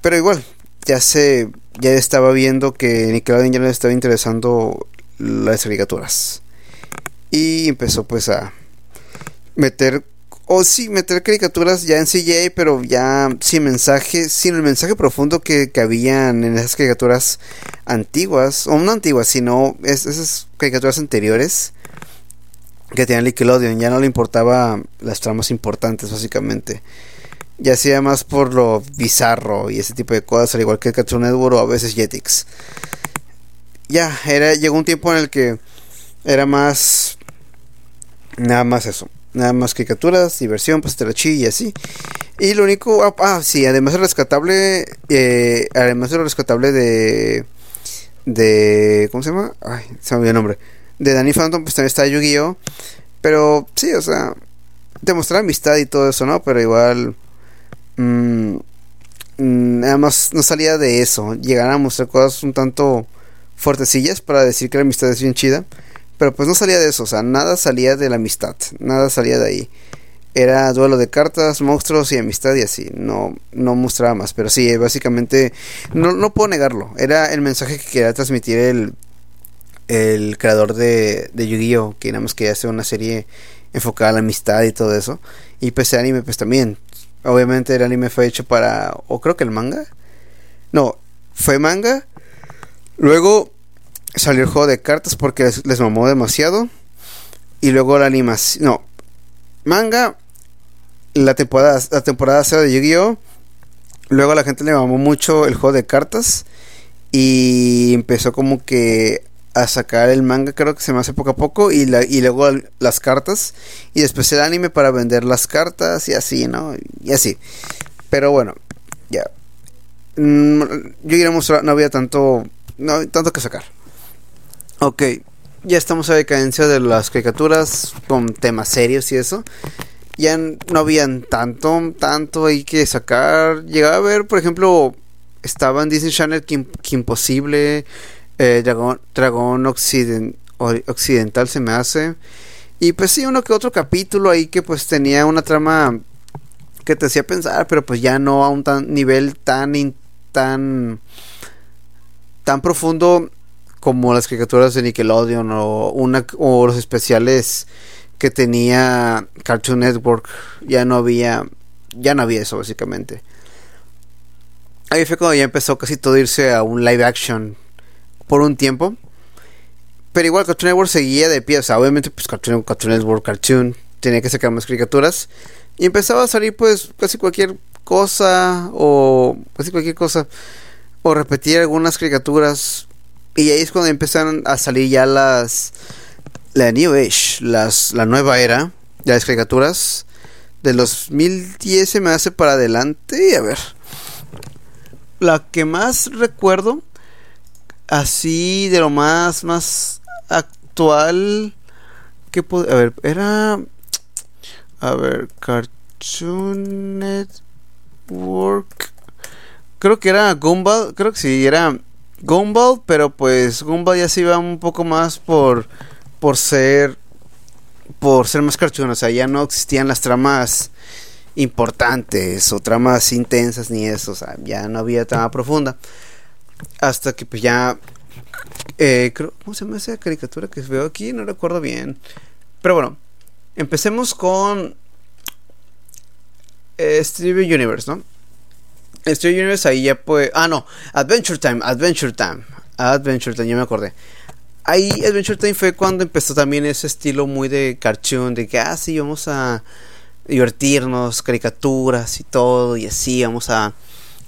Pero igual, ya se. Ya estaba viendo que Nickelodeon ya le estaba interesando las caricaturas. Y empezó pues a meter o sí, meter caricaturas ya en CJ, pero ya sin mensaje, sin el mensaje profundo que, que habían en esas caricaturas antiguas, o no antiguas, sino esas caricaturas anteriores que tenían Nickelodeon. Ya no le importaba las tramas importantes, básicamente. Ya hacía más por lo bizarro y ese tipo de cosas, al igual que Cartoon Network o a veces Jetix. Ya, era, llegó un tiempo en el que era más. Nada más eso nada más caricaturas, diversión, pues y así. Y lo único, ah, ah sí, además de rescatable, eh, además de lo rescatable de, de, ¿cómo se llama? Ay, se me olvidó el nombre. De Danny Phantom, pues también está Yu-Gi-Oh! Pero sí, o sea, demostrar amistad y todo eso, ¿no? Pero igual, mmm, nada más no salía de eso. Llegar a mostrar cosas un tanto fuertecillas para decir que la amistad es bien chida. Pero pues no salía de eso, o sea, nada salía de la amistad, nada salía de ahí. Era duelo de cartas, monstruos y amistad y así, no, no mostraba más. Pero sí, básicamente, no, no puedo negarlo, era el mensaje que quería transmitir el, el creador de, de Yu-Gi-Oh! Que nada más quería hacer una serie enfocada a la amistad y todo eso. Y pues el anime pues también. Obviamente el anime fue hecho para, o creo que el manga. No, fue manga. Luego salió el juego de cartas porque les, mamó demasiado. Y luego la animación. No. Manga. La temporada, la temporada 0 de Yu-Gi-Oh! Luego a la gente le mamó mucho el juego de cartas. Y empezó como que a sacar el manga, creo que se me hace poco a poco. Y, la, y luego las cartas. Y después el anime para vender las cartas. Y así, ¿no? Y así. Pero bueno, ya. Mm, yo iría a no había tanto, no, tanto que sacar. Ok, ya estamos a decadencia de las caricaturas con temas serios y eso. Ya no habían tanto, tanto ahí que sacar. Llegaba a ver, por ejemplo, estaba en Disney Channel que, Imposible, eh, Dragón, Occidental se me hace. Y pues sí, uno que otro capítulo ahí que pues tenía una trama que te hacía pensar, pero pues ya no a un tan nivel tan tan tan profundo como las caricaturas de Nickelodeon o, una, o los especiales que tenía Cartoon Network. Ya no había, ya no había eso básicamente. Ahí fue cuando ya empezó casi todo irse a un live action por un tiempo. Pero igual Cartoon Network seguía de pie. O sea, obviamente pues Cartoon, Cartoon Network, Cartoon, tenía que sacar más caricaturas. Y empezaba a salir pues casi cualquier cosa o casi cualquier cosa. O repetir algunas caricaturas y ahí es cuando empezaron a salir ya las. La New Age, las, la nueva era de las caricaturas. De los 2010 se me hace para adelante. A ver. La que más recuerdo. Así de lo más, más actual. Que a ver, era. A ver, Cartoon Network. Creo que era Gumball. Creo que sí, era Gumball, pero pues Gumball ya se iba un poco más por por ser por ser más cartoon, o sea, ya no existían las tramas importantes o tramas intensas ni eso, o sea, ya no había trama profunda. Hasta que pues ya eh, ¿cómo se llama esa caricatura que veo aquí? No recuerdo bien. Pero bueno, empecemos con eh, Universe, ¿no? Steven Universe ahí ya puede. Ah, no. Adventure Time, Adventure Time. Adventure Time, ya me acordé. Ahí Adventure Time fue cuando empezó también ese estilo muy de cartoon, de que, ah, sí, vamos a divertirnos, caricaturas y todo, y así, vamos a,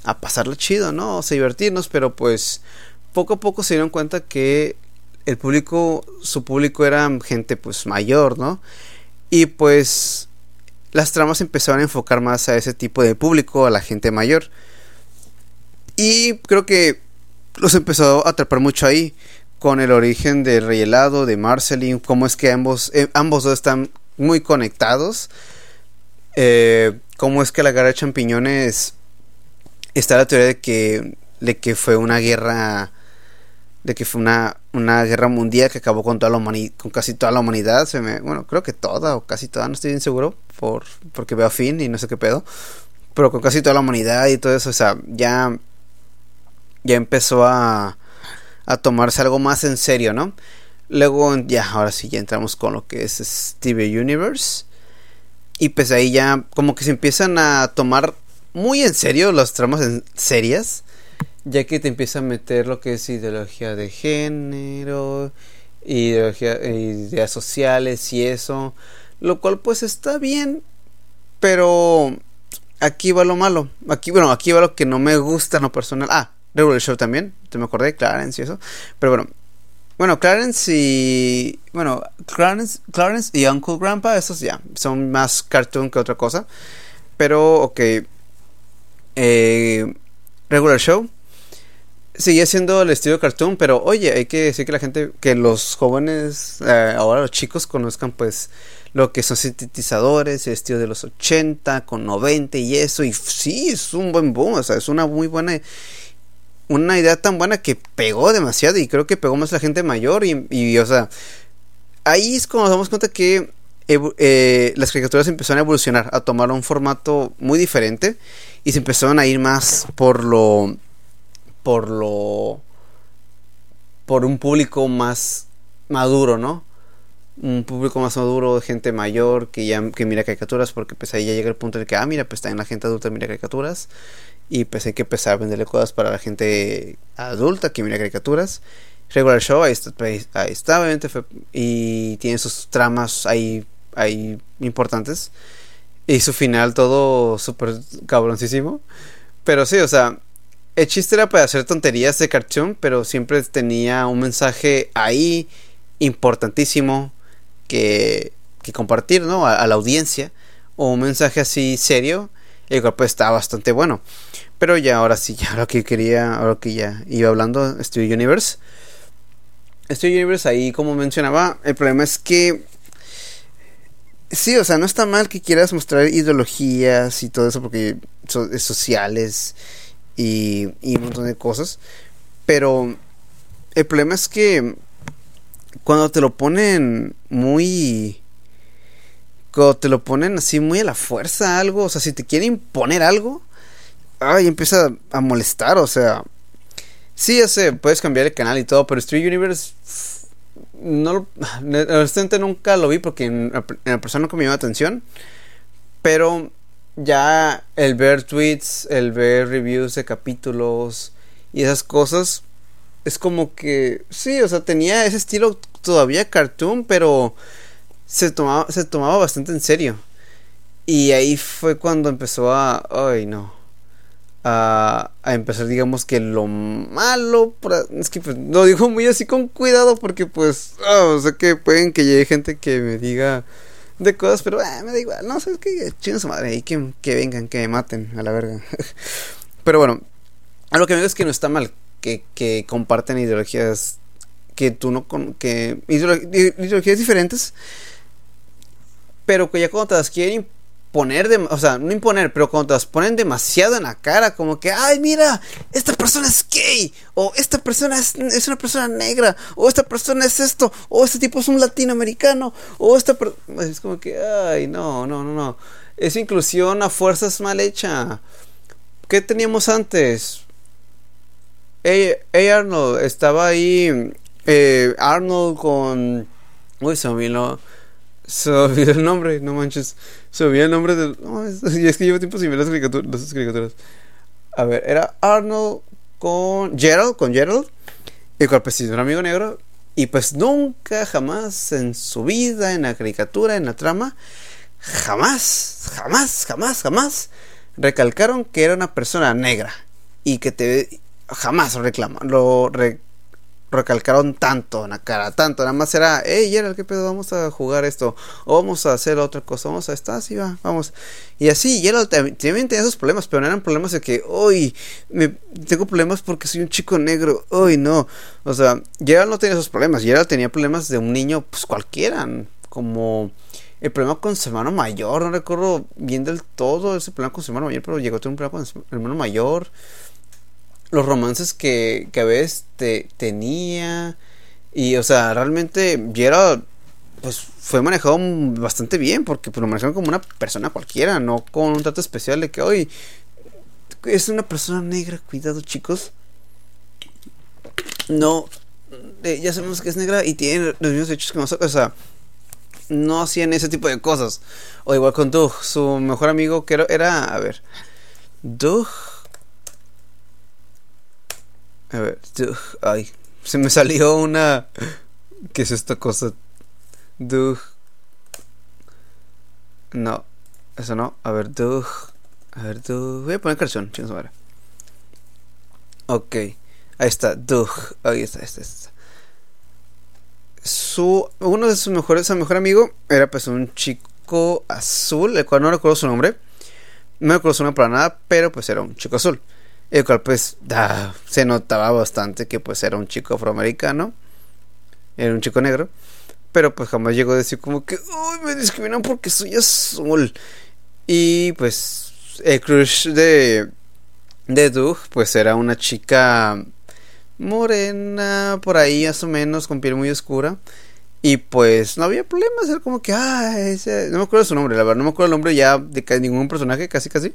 a pasarlo chido, ¿no? O sea, divertirnos, pero pues poco a poco se dieron cuenta que el público, su público era gente pues mayor, ¿no? Y pues las tramas empezaron a enfocar más a ese tipo de público, a la gente mayor. Y creo que los empezó a atrapar mucho ahí con el origen de Rey Helado, de Marceline, cómo es que ambos, eh, ambos dos están muy conectados. Eh, cómo es que la guerra de champiñones está la teoría de que, de que fue una guerra de que fue una, una guerra mundial que acabó con toda la con casi toda la humanidad. Se me, bueno creo que toda o casi toda no estoy bien seguro por porque veo a fin y no sé qué pedo pero con casi toda la humanidad y todo eso o sea ya ya empezó a a tomarse algo más en serio no luego ya ahora sí ya entramos con lo que es Steve Universe. Y pues ahí ya como que se empiezan a tomar muy en serio las tramas en serias ya que te empieza a meter lo que es ideología de género, ideología, ideas sociales y eso, lo cual pues está bien, pero aquí va lo malo, aquí bueno, aquí va lo que no me gusta en lo personal. Ah, Regular Show también, te me acordé, Clarence y eso, pero bueno, bueno, Clarence y. Bueno, Clarence, Clarence y Uncle Grandpa, esos ya. Son más cartoon que otra cosa. Pero, ok. Eh, regular Show. Sigue siendo el estilo cartoon, pero oye, hay que decir que la gente, que los jóvenes, eh, ahora los chicos conozcan pues lo que son sintetizadores, el estilo de los 80 con 90 y eso, y sí, es un buen boom, o sea, es una muy buena, una idea tan buena que pegó demasiado y creo que pegó más a la gente mayor y, o sea, ahí es como nos damos cuenta que eh, las caricaturas empezaron a evolucionar, a tomar un formato muy diferente y se empezaron a ir más por lo por lo por un público más maduro, ¿no? Un público más maduro, gente mayor que ya que mira caricaturas, porque pues ahí ya llega el punto el que, ah, mira, pues en la gente adulta mira caricaturas, y pues hay que empezar a venderle cosas para la gente adulta que mira caricaturas. Regular Show, ahí está, ahí está obviamente, y tiene sus tramas ahí, ahí importantes, y su final todo súper cabroncísimo. Pero sí, o sea, el chiste era para hacer tonterías de cartoon, pero siempre tenía un mensaje ahí importantísimo que, que compartir, ¿no? A, la audiencia. O un mensaje así serio, el cual pues estaba bastante bueno. Pero ya ahora sí, ya lo que quería, ahora que ya iba hablando, Studio Universe. Studio Universe ahí, como mencionaba, el problema es que Sí, o sea, no está mal que quieras mostrar ideologías y todo eso porque son sociales y, un montón de cosas. Pero el problema es que cuando te lo ponen muy... Cuando te lo ponen así muy a la fuerza algo, o sea, si te quieren imponer algo, ay, empieza a molestar, o sea... Sí, ya sé, puedes cambiar el canal y todo, pero Street Universe no honestamente nunca lo vi porque en, la persona no me llamó atención. Pero ya el ver tweets, el ver reviews de capítulos y esas cosas, es como que, sí, o sea, tenía ese estilo todavía cartoon, pero se tomaba, se tomaba bastante en serio. Y ahí fue cuando empezó a, ay no, a, empezar, digamos que lo malo, es que pues, lo digo muy así con cuidado porque pues, oh, o sea que pueden que llegue gente que me diga de cosas, pero eh, me da igual. No, sé, que chino su madre y que, que vengan, que me maten a la verga. pero bueno, a lo que me digo es que no está mal que, que comparten ideologías que tú no con que ideologías diferentes pero que ya cuando te las quieren poner, de, o sea, no imponer, pero cuando te las ponen demasiado en la cara, como que, ay, mira, esta persona es gay, o esta persona es, una persona negra, o esta persona es esto, o este tipo es un latinoamericano, o esta es como que, ay, no, no, no, no. Es inclusión a fuerzas mal hecha. ¿Qué teníamos antes? Hey, Arnold, estaba ahí eh, Arnold con... Uy, se se olvidó el nombre, no manches. Se olvidó el nombre del. No, es, que llevo tiempo sin ver las caricaturas, A ver, era Arnold con Gerald, con Gerald. El cual pues un amigo negro. Y pues nunca, jamás en su vida, en la caricatura, en la trama, jamás, jamás, jamás, jamás recalcaron que era una persona negra. Y que te. Jamás reclama, lo recalcaron tanto en la cara, tanto, nada más era, hey Gerald, ¿qué pedo? Vamos a jugar esto, o vamos a hacer otra cosa, vamos a estar así, va, vamos. Y así, Gerald también tenía esos problemas, pero no eran problemas de que, hoy me tengo problemas porque soy un chico negro, hoy no. O sea, Gerald no tenía esos problemas, Gerald tenía problemas de un niño, pues cualquiera, como el problema con su hermano mayor, no recuerdo bien del todo ese problema con su hermano mayor, pero llegó a tener un problema con su hermano mayor los romances que, que a veces te, tenía. Y, o sea, realmente Gerald pues fue manejado bastante bien porque pues, lo manejaron como una persona cualquiera, no con un trato especial de que hoy es una persona negra, cuidado chicos. No, eh, ya sabemos que es negra y tiene los mismos derechos que nosotros, o sea, no hacían ese tipo de cosas. O igual con Doug, su mejor amigo que era, era a ver, Doug a ver, ay, se me salió una... ¿Qué es esta cosa? Dug. No, eso no. A ver, Dug. A ver, Dug. Voy a poner canción, chicos. Ok, ahí está, Dug. Ahí está, está, está. Su, uno de sus mejores, su mejor amigo era pues un chico azul, el cual no recuerdo su nombre. No recuerdo su nombre para nada, pero pues era un chico azul. El cual pues se notaba bastante que pues era un chico afroamericano. Era un chico negro. Pero pues jamás llegó a decir como que, uy, me discriminan porque soy azul. Y pues el crush de, de Doug pues era una chica morena, por ahí más o menos, con piel muy oscura. Y pues no había problemas, era como que, ah, no me acuerdo su nombre, la verdad, no me acuerdo el nombre ya de ningún personaje, casi casi.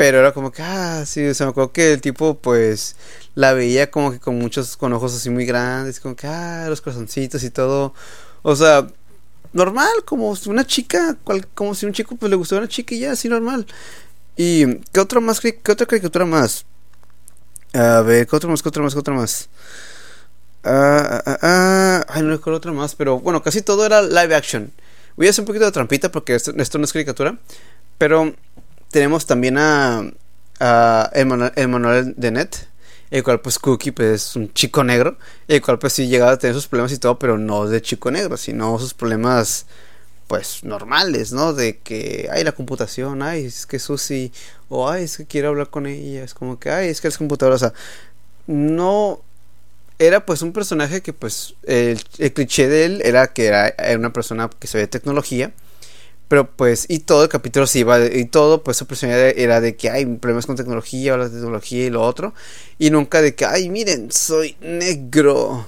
Pero era como que, ah, sí, o sea, me acuerdo que el tipo, pues, la veía como que con muchos, con ojos así muy grandes, como que, ah, los corazoncitos y todo. O sea, normal, como si una chica, como si un chico, pues, le gustara a una chica y ya, así normal. ¿Y qué otra más, qué otra caricatura más? A ver, ¿qué otra más, qué otra más, qué otra más? Ah, ah, ah, ay, no recuerdo otra más, pero bueno, casi todo era live action. Voy a hacer un poquito de trampita porque esto no es caricatura, pero tenemos también a, a Emanuel, de Net, el cual pues Cookie pues es un chico negro, el cual pues sí llegaba a tener sus problemas y todo, pero no de chico negro, sino sus problemas pues normales, ¿no? De que, ay, la computación, ay, es que Susi, o ay, es que quiero hablar con ella, es como que, ay, es que es computadora, o sea, no era pues un personaje que pues el, cliché de él era que era, era una persona que sabía tecnología, pero pues, y todo el capítulo se iba, y todo, pues su personalidad era de que hay problemas con tecnología, o la tecnología y lo otro. Y nunca de que, ay, miren, soy negro.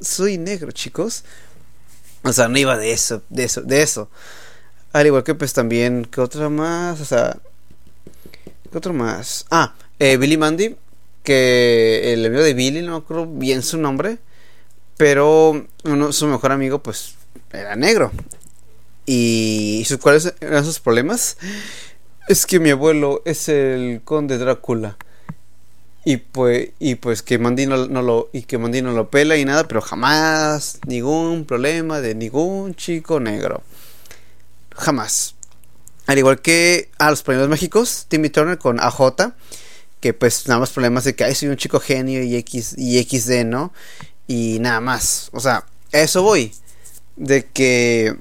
Soy negro, chicos. O sea, no iba de eso, de eso, de eso. Al igual que pues también, ¿qué otra más? O sea, ¿qué otro más? Ah, eh, Billy Mandy, que el amigo de Billy, no acuerdo bien su nombre, pero uno, su mejor amigo pues era negro. ¿Y cuáles eran sus problemas? Es que mi abuelo es el conde Drácula. Y pues, y pues que Mandy no, lo, y que Mandy no lo pela y nada, pero jamás ningún problema de ningún chico negro. Jamás. Al igual que a los problemas mágicos, Timmy Turner con AJ, que pues nada más problemas de que ay, soy un chico genio y X y XD, ¿no? Y nada más. O sea, a eso voy. De que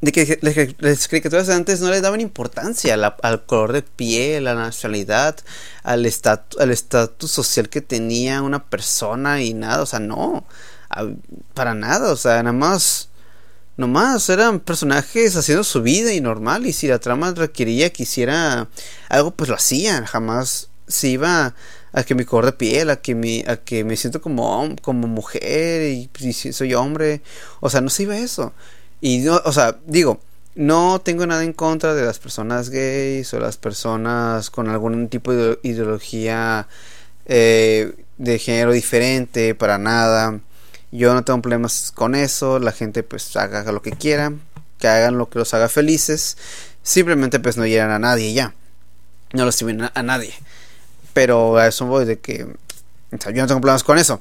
de que las caricaturas antes no le daban importancia al color de piel, a la nacionalidad, al estatus social que tenía una persona y nada, o sea, no, para nada, o sea, nada más, nomás eran personajes haciendo su vida y normal, y si la trama requería que hiciera algo, pues lo hacían, jamás se iba a que mi color de piel, a que me, a que me siento como, como mujer y, y soy hombre, o sea, no se iba a eso. Y no, o sea, digo, no tengo nada en contra de las personas gays o las personas con algún tipo de ideología eh, de género diferente, para nada. Yo no tengo problemas con eso, la gente pues haga lo que quiera, que hagan lo que los haga felices, simplemente pues no hieran a nadie ya, no los a, a nadie. Pero a eso voy de que, o sea, yo no tengo problemas con eso.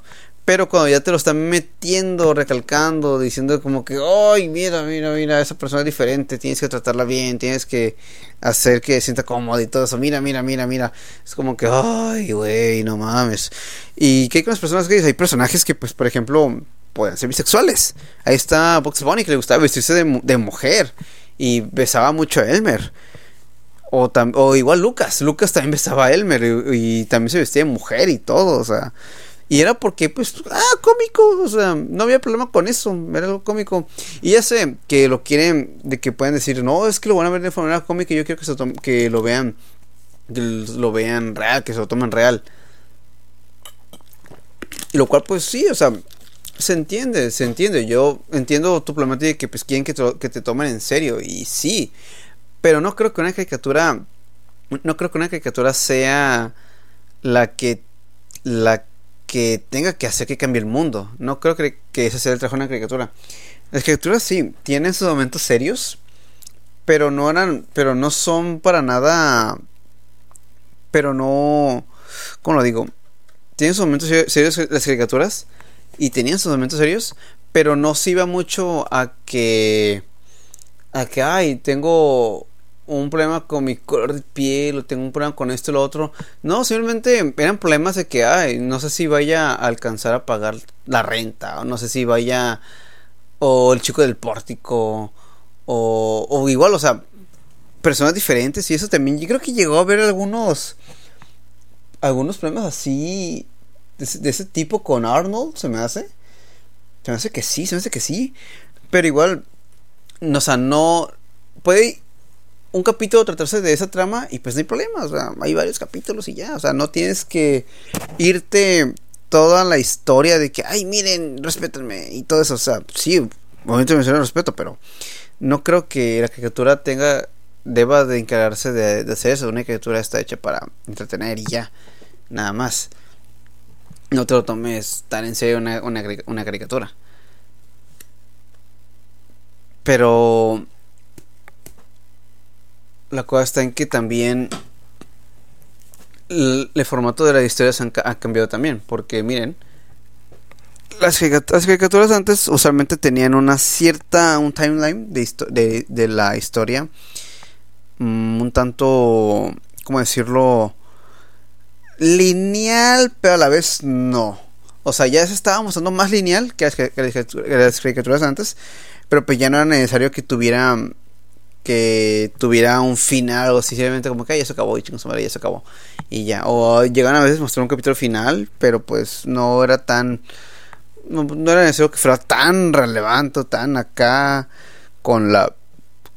Pero cuando ya te lo están metiendo, recalcando, diciendo como que, ay, mira, mira, mira, esa persona es diferente, tienes que tratarla bien, tienes que hacer que se sienta cómoda y todo eso, mira, mira, mira, mira. Es como que, ay, güey, no mames. ¿Y qué hay con las personas gays? Hay personajes que, pues, por ejemplo, pueden ser bisexuales. Ahí está Box Bunny que le gustaba vestirse de, mujer y besaba mucho a Elmer. O, igual Lucas. Lucas también besaba a Elmer y también se vestía de mujer y todo, o sea. Y era porque, pues, ah, cómico, o sea, no había problema con eso, era algo cómico. Y ya sé que lo quieren, de que pueden decir, no, es que lo van a ver de forma cómica y yo quiero que, se que lo vean, que lo vean real, que se lo tomen real. Y lo cual, pues sí, o sea, se entiende, se entiende. Yo entiendo tu problemática de que pues quieren que te, que te tomen en serio, y sí, pero no creo que una caricatura, no creo que una caricatura sea la que, la que tenga que hacer que cambie el mundo. No creo que, que ese sea el trabajo de una caricatura. Las caricaturas sí, tienen sus momentos serios, pero no eran, pero no son para nada, pero no, ¿cómo lo digo? Tienen sus momentos serios las caricaturas y tenían sus momentos serios, pero no se iba mucho a que, a que, ay, tengo un problema con mi color de piel o tengo un problema con esto y lo otro. No, simplemente eran problemas de que, ay, no sé si vaya a alcanzar a pagar la renta o no sé si vaya o el chico del pórtico o, igual, o sea, personas diferentes y eso también. Yo creo que llegó a haber algunos algunos problemas así de, de ese tipo con Arnold, se me hace. Se me hace que sí, se me hace que sí. Pero igual, no, o sea, no puede un capítulo tratarse de esa trama y pues no hay problema, o sea, hay varios capítulos y ya, o sea, no tienes que irte toda la historia de que, ay, miren, respétenme y todo eso, o sea, sí, obviamente me el respeto, pero no creo que la caricatura tenga, deba de encargarse de, hacer eso, una caricatura está hecha para entretener y ya, nada más. No te lo tomes tan en serio una, una caricatura. Pero la cosa está en que también el, formato de las historias ha cambiado también. Porque miren, las, caricaturas antes usualmente tenían una cierta, un timeline de, la historia. Mm, un tanto, ¿cómo decirlo? Lineal, pero a la vez no. O sea, ya se estaba mostrando más lineal que las caricaturas antes. Pero pues ya no era necesario que tuviera que tuviera un final o simplemente como que ya se acabó y chingos ya se acabó y ya. O llegan a veces mostrar un capítulo final pero pues no era tan no, era necesario que fuera tan relevante tan acá con la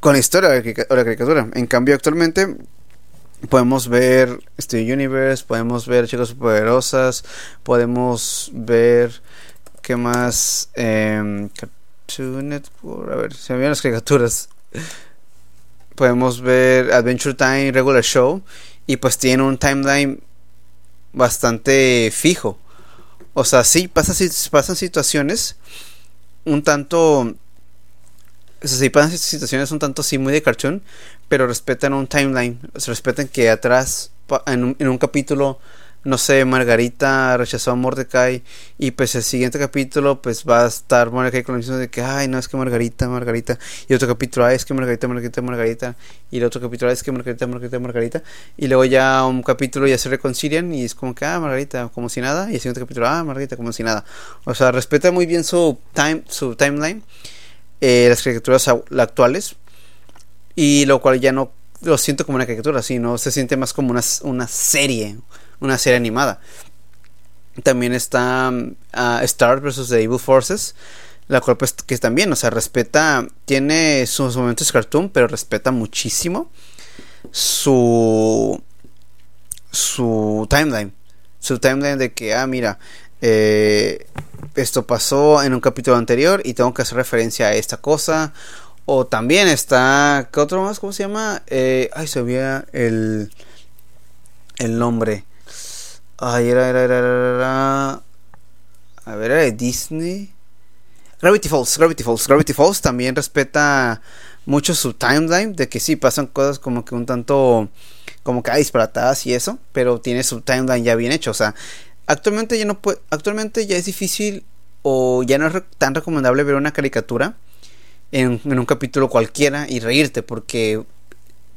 con la historia de la caricatura. En cambio actualmente podemos ver este Universe podemos ver chicas superpoderosas podemos ver qué más eh, Cartoon Network a ver se me las caricaturas podemos ver Adventure Time Regular Show y pues tiene un timeline bastante fijo. O sea, sí, pasa, pasan situaciones un tanto... O sea, sí pasan situaciones un tanto sí muy de cartoon, pero respetan un timeline. Se respetan que atrás, en en un capítulo, no sé, Margarita rechazó a Mordecai y pues el siguiente capítulo pues va a estar Mordecai con la misma de que, ay, no, es que Margarita, Margarita, y otro capítulo, ay, es que Margarita, Margarita, Margarita, y el otro capítulo, ay, es que Margarita, Margarita, Margarita, y luego ya un capítulo ya se reconcilian y es como que, ah, Margarita, como si nada, y el siguiente capítulo, ah, Margarita, como si nada. O sea, respeta muy bien su, time, su timeline, eh, las caricaturas actuales, y lo cual ya no lo siento como una caricatura, sino se siente más como una, una serie una serie animada. También está uh, Star vs. The Evil Forces, la cual pues que también, o sea, respeta, tiene sus momentos cartoon, pero respeta muchísimo su su timeline, su timeline de que, ah, mira, eh, esto pasó en un capítulo anterior y tengo que hacer referencia a esta cosa. O también está, ¿qué otro más? ¿Cómo se llama? Eh, ay, se veía el, el nombre. Ay, era, era, era, era, A ver, era de Disney. Gravity Falls, Gravity Falls. Gravity Falls también respeta mucho su timeline. De que sí, pasan cosas como que un tanto. Como que hay disparatadas y eso. Pero tiene su timeline ya bien hecho. O sea, actualmente ya no puede, actualmente ya es difícil o ya no es tan recomendable ver una caricatura en, un capítulo cualquiera y reírte porque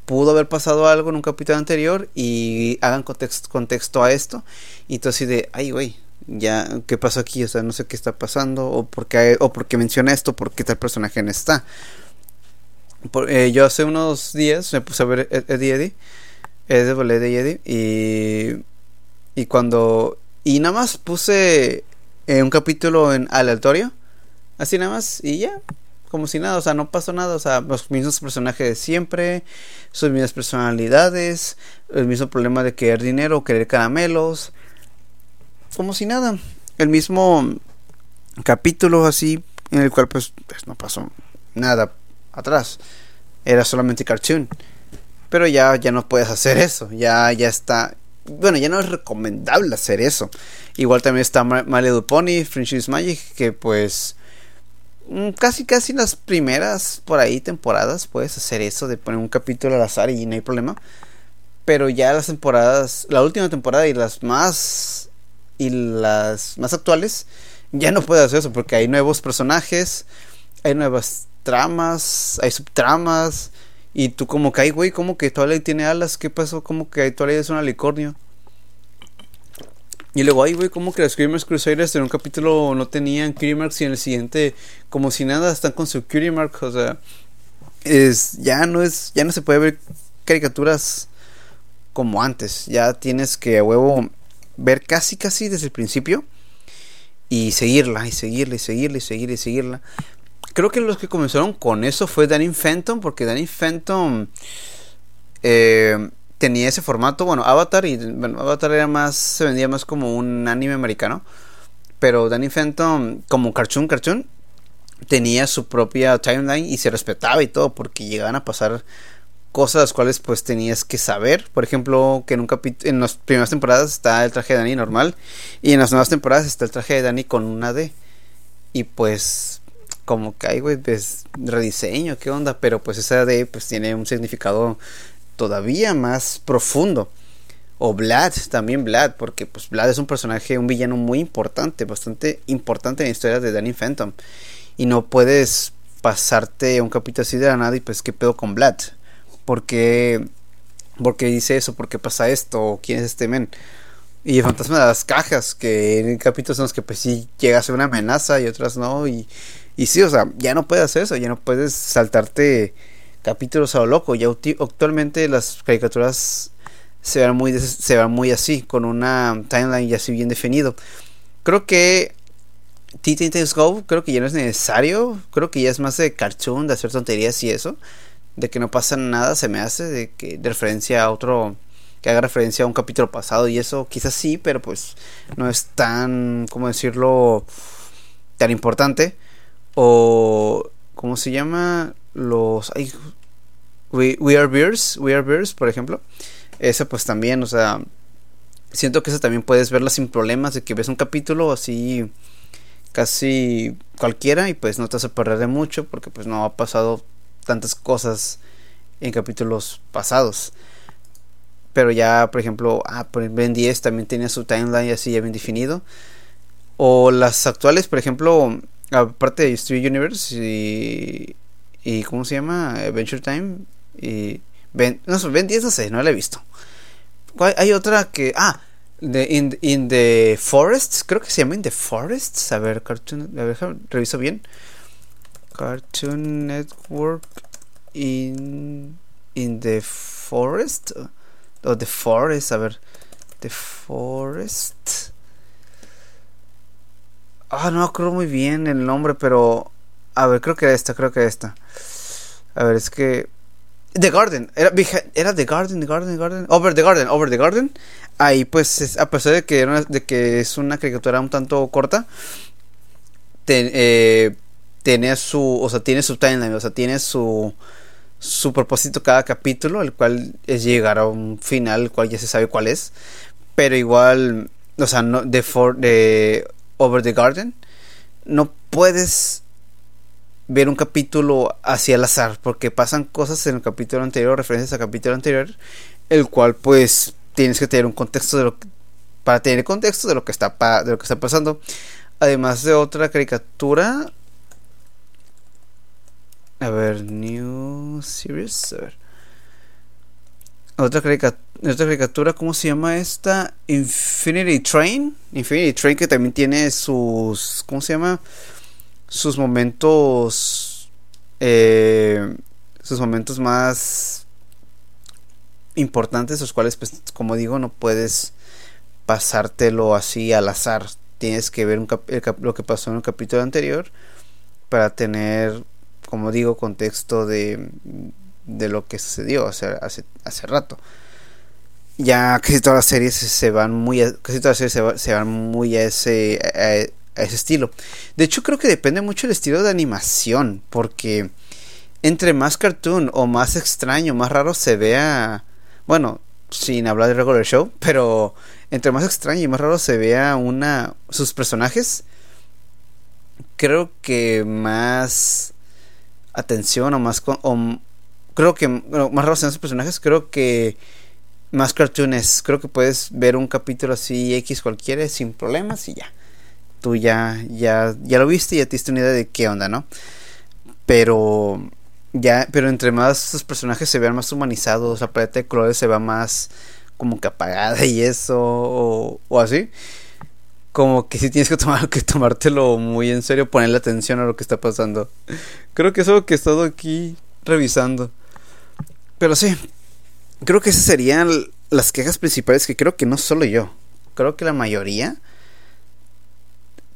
pudo haber pasado algo en un capítulo anterior y hagan contexto, a esto y tú así de, ay güey, ya, ¿qué pasó aquí? O sea, no sé qué está pasando o por qué, o por qué menciona esto, por qué tal personaje no está. Eh, yo hace unos días me puse a ver Eddie Eddie, Eddie Eddie y, y cuando, y nada más puse eh, un capítulo en aleatorio, así nada más y ya, como si nada, o sea, no pasó nada, o sea, los mismos personajes de siempre, sus mismas personalidades, el mismo problema de querer dinero, querer caramelos, como si nada, el mismo capítulo así en el cual pues, pues no pasó nada atrás, era solamente cartoon, pero ya ya no puedes hacer eso, ya ya está bueno, ya no es recomendable hacer eso. Igual también está Little Pony, Friendship Magic, que pues casi casi las primeras por ahí temporadas puedes hacer eso de poner un capítulo al azar y no hay problema. Pero ya las temporadas la última temporada y las más y las más actuales ya no puedes hacer eso porque hay nuevos personajes hay nuevas tramas hay subtramas y tú como que ay güey como que Twilight tiene alas qué pasó como que Twilight es un alicornio y luego, ay, güey, ¿cómo que los Screamers Crusaders en un capítulo no tenían Cutie y en el siguiente, como si nada, están con su Cutie O sea, es, ya no es, ya no se puede ver caricaturas como antes. Ya tienes que a huevo ver casi, casi desde el principio y seguirla, y seguirla, y seguirla, y seguirla. Creo que los que comenzaron con eso fue Danny Fenton, porque Danny Fenton. Eh, tenía ese formato. Bueno, Avatar y Avatar era más se vendía más como un anime americano, pero Danny Phantom como cartoon cartoon tenía su propia timeline y se respetaba y todo porque llegaban a pasar cosas las cuales pues tenías que saber. Por ejemplo, que en un capítulo en las primeras temporadas está el traje de Danny normal y en las nuevas temporadas está el traje de Danny con una D. Y pues como que hay, güey, rediseño, qué onda, pero pues esa D pues tiene un significado todavía más profundo. O Vlad, también Vlad, porque pues Vlad es un personaje, un villano muy importante, bastante importante en la historia de Danny Phantom. Y no puedes pasarte un capítulo así de la nada y pues qué pedo con Vlad. Porque, porque dice eso, porque pasa esto, quién es este men. Y el fantasma de las cajas, que en capítulos en los que pues sí llega a ser una amenaza y otras no. Y, y sí, o sea, ya no puedes hacer eso, ya no puedes saltarte capítulos a lo loco. Y actualmente las caricaturas se van muy, se van muy así, con una timeline ya así bien definido. Creo que Teen Go, creo que ya no es necesario. Creo que ya es más de cartoon, de hacer tonterías y eso. De que no pasa nada, se me hace. De que de referencia a otro. Que haga referencia a un capítulo pasado y eso quizás sí, pero pues no es tan, ¿cómo decirlo? Tan importante. O, ¿cómo se llama? los... We, Are Bears, We Are Bears, por ejemplo. Esa pues también, o sea, siento que esa también puedes verla sin problemas, de que ves un capítulo así casi cualquiera y pues no te vas a perder de mucho porque pues no ha pasado tantas cosas en capítulos pasados. Pero ya, por ejemplo, ah, Ben 10 también tenía su timeline así ya bien definido. O las actuales, por ejemplo, aparte de Street Universe y y ¿cómo se llama? Adventure Time y Ben, no sé, Ben 10 no sé, no la he visto. Hay otra que ah, in, in, the Forests, creo que se llama In the Forests, a ver, Cartoon, a ver, reviso bien. Cartoon Network in in the Forest o The Forest, a ver, The Forest. Ah, no acuerdo muy bien el nombre, pero a ver, creo que esta, creo que esta. A ver, es que. The Garden. Era, era The Garden, The Garden, The Garden. Over the Garden, Over the Garden. Ahí, pues, a pesar de que, de que es una caricatura un tanto corta, eh, tiene su. O sea, tiene su timeline, o sea, tiene su. Su propósito cada capítulo, el cual es llegar a un final, el cual ya se sabe cuál es. Pero igual, o sea, no, de, for, de Over the Garden, no puedes ver un capítulo hacia el azar, porque pasan cosas en el capítulo anterior, referencias al capítulo anterior, el cual pues tienes que tener un contexto de lo para tener contexto de lo que está, de lo que está pasando. Además de otra caricatura. A ver, New Series. Otra caricatura, otra caricatura, ¿cómo se llama esta? Infinity Train. Infinity Train que también tiene sus... ¿Cómo se llama? Sus momentos... Eh, sus momentos más importantes, los cuales, pues, como digo, no puedes pasártelo así al azar. Tienes que ver lo que pasó en el capítulo anterior para tener, como digo, contexto de, de lo que sucedió hace, hace, hace rato. Ya casi todas las series se van muy a, casi todas las series se, van muy a ese, a, ese estilo. De hecho, creo que depende mucho del estilo de animación. Porque entre más cartoon o más extraño, más raro se vea. Bueno, sin hablar de regular show, pero entre más extraño y más raro se vea una sus personajes, creo que más atención o más o, creo que más raro sean sus personajes, creo que más cartoons, creo que puedes ver un capítulo así X cualquiera sin problemas y ya. Tú ya ya ya lo viste y ya te diste una idea de qué onda, ¿no? Pero ya, pero entre más sus personajes se vean más humanizados, la paleta de colores se va más como que apagada y eso, o, así. Como que si tienes que, tomar, que tomártelo muy en serio, ponerle atención a lo que está pasando. Creo que es algo que he estado aquí revisando. Pero sí, creo que esas serían las quejas principales que creo que no solo yo, creo que la mayoría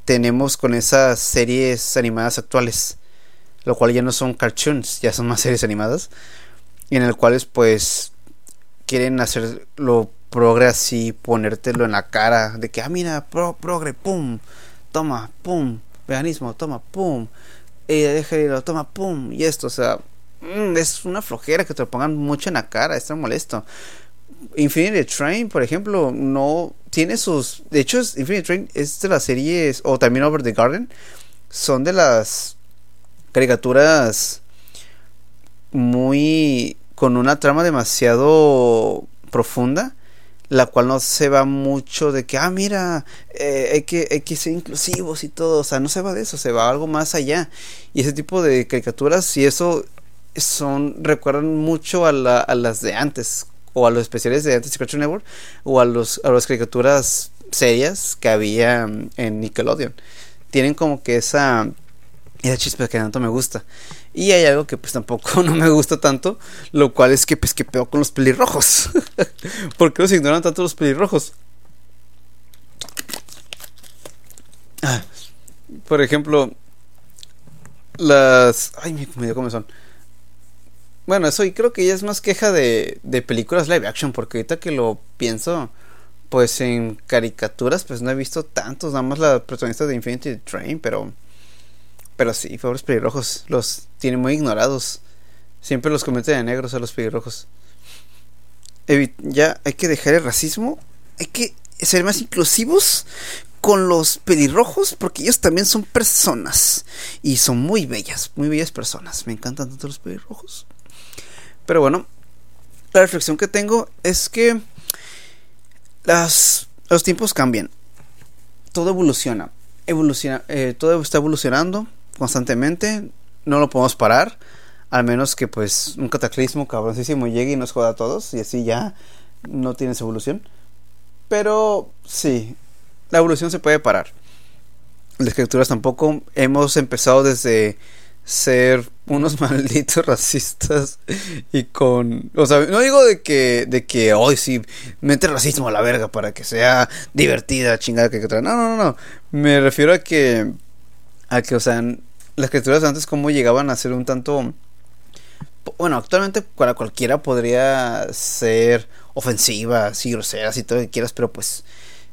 tenemos con esas series animadas actuales lo cual ya no son cartoons, ya son más series animadas, en el cuales pues quieren hacerlo progre así, ponértelo en la cara, de que, ah, mira, pro, progre, pum, toma, pum, veganismo, toma, pum, deja de toma, pum, y esto, o sea, mm, es una flojera que te lo pongan mucho en la cara, es tan molesto. Infinity Train, por ejemplo, no tiene sus. De hecho, Infinity Train es de las series, o también Over the Garden, son de las caricaturas muy con una trama demasiado profunda la cual no se va mucho de que ah mira eh, hay que hay que ser inclusivos y todo o sea no se va de eso se va algo más allá y ese tipo de caricaturas y eso son recuerdan mucho a, las de antes o a los especiales de antes de Cartoon Network o a los a las caricaturas serias que había en Nickelodeon tienen como que esa esa chispa que tanto me gusta. Y hay algo que pues tampoco no me gusta tanto, lo cual es que pues que peor con los pelirrojos. ¿Por qué los ignoran tanto los pelirrojos? Ah, por ejemplo, las... Ay, me dio son. Bueno, eso y creo que ya es más queja de, de películas live action, porque ahorita que lo pienso, pues en caricaturas, pues no he visto tantos, nada más la protagonista de Infinity Train, pero pero sí, pobres pelirrojos, los tienen muy ignorados. Siempre los cometen de negros a los pelirrojos. ya hay que dejar el racismo. Hay que ser más inclusivos con los pelirrojos porque ellos también son personas y son muy bellas, muy bellas personas. Me encantan tanto los pelirrojos. Pero bueno, la reflexión que tengo es que las, los tiempos cambian. Todo evoluciona. Evoluciona, eh, todo está evolucionando constantemente, no lo podemos parar, al menos que pues un cataclismo cabroncísimo llegue y nos joda a todos y así ya no tienes evolución. Pero sí, la evolución se puede parar. Las escrituras tampoco. Hemos empezado desde ser unos malditos racistas y con o sea no digo de que de que hoy sí mete racismo a la verga para que sea divertida chingada que no no no no. Me refiero a que a que o sea las criaturas antes cómo llegaban a ser un tanto bueno, actualmente para cualquiera podría ser ofensivas y groseras y todo lo que quieras, pero pues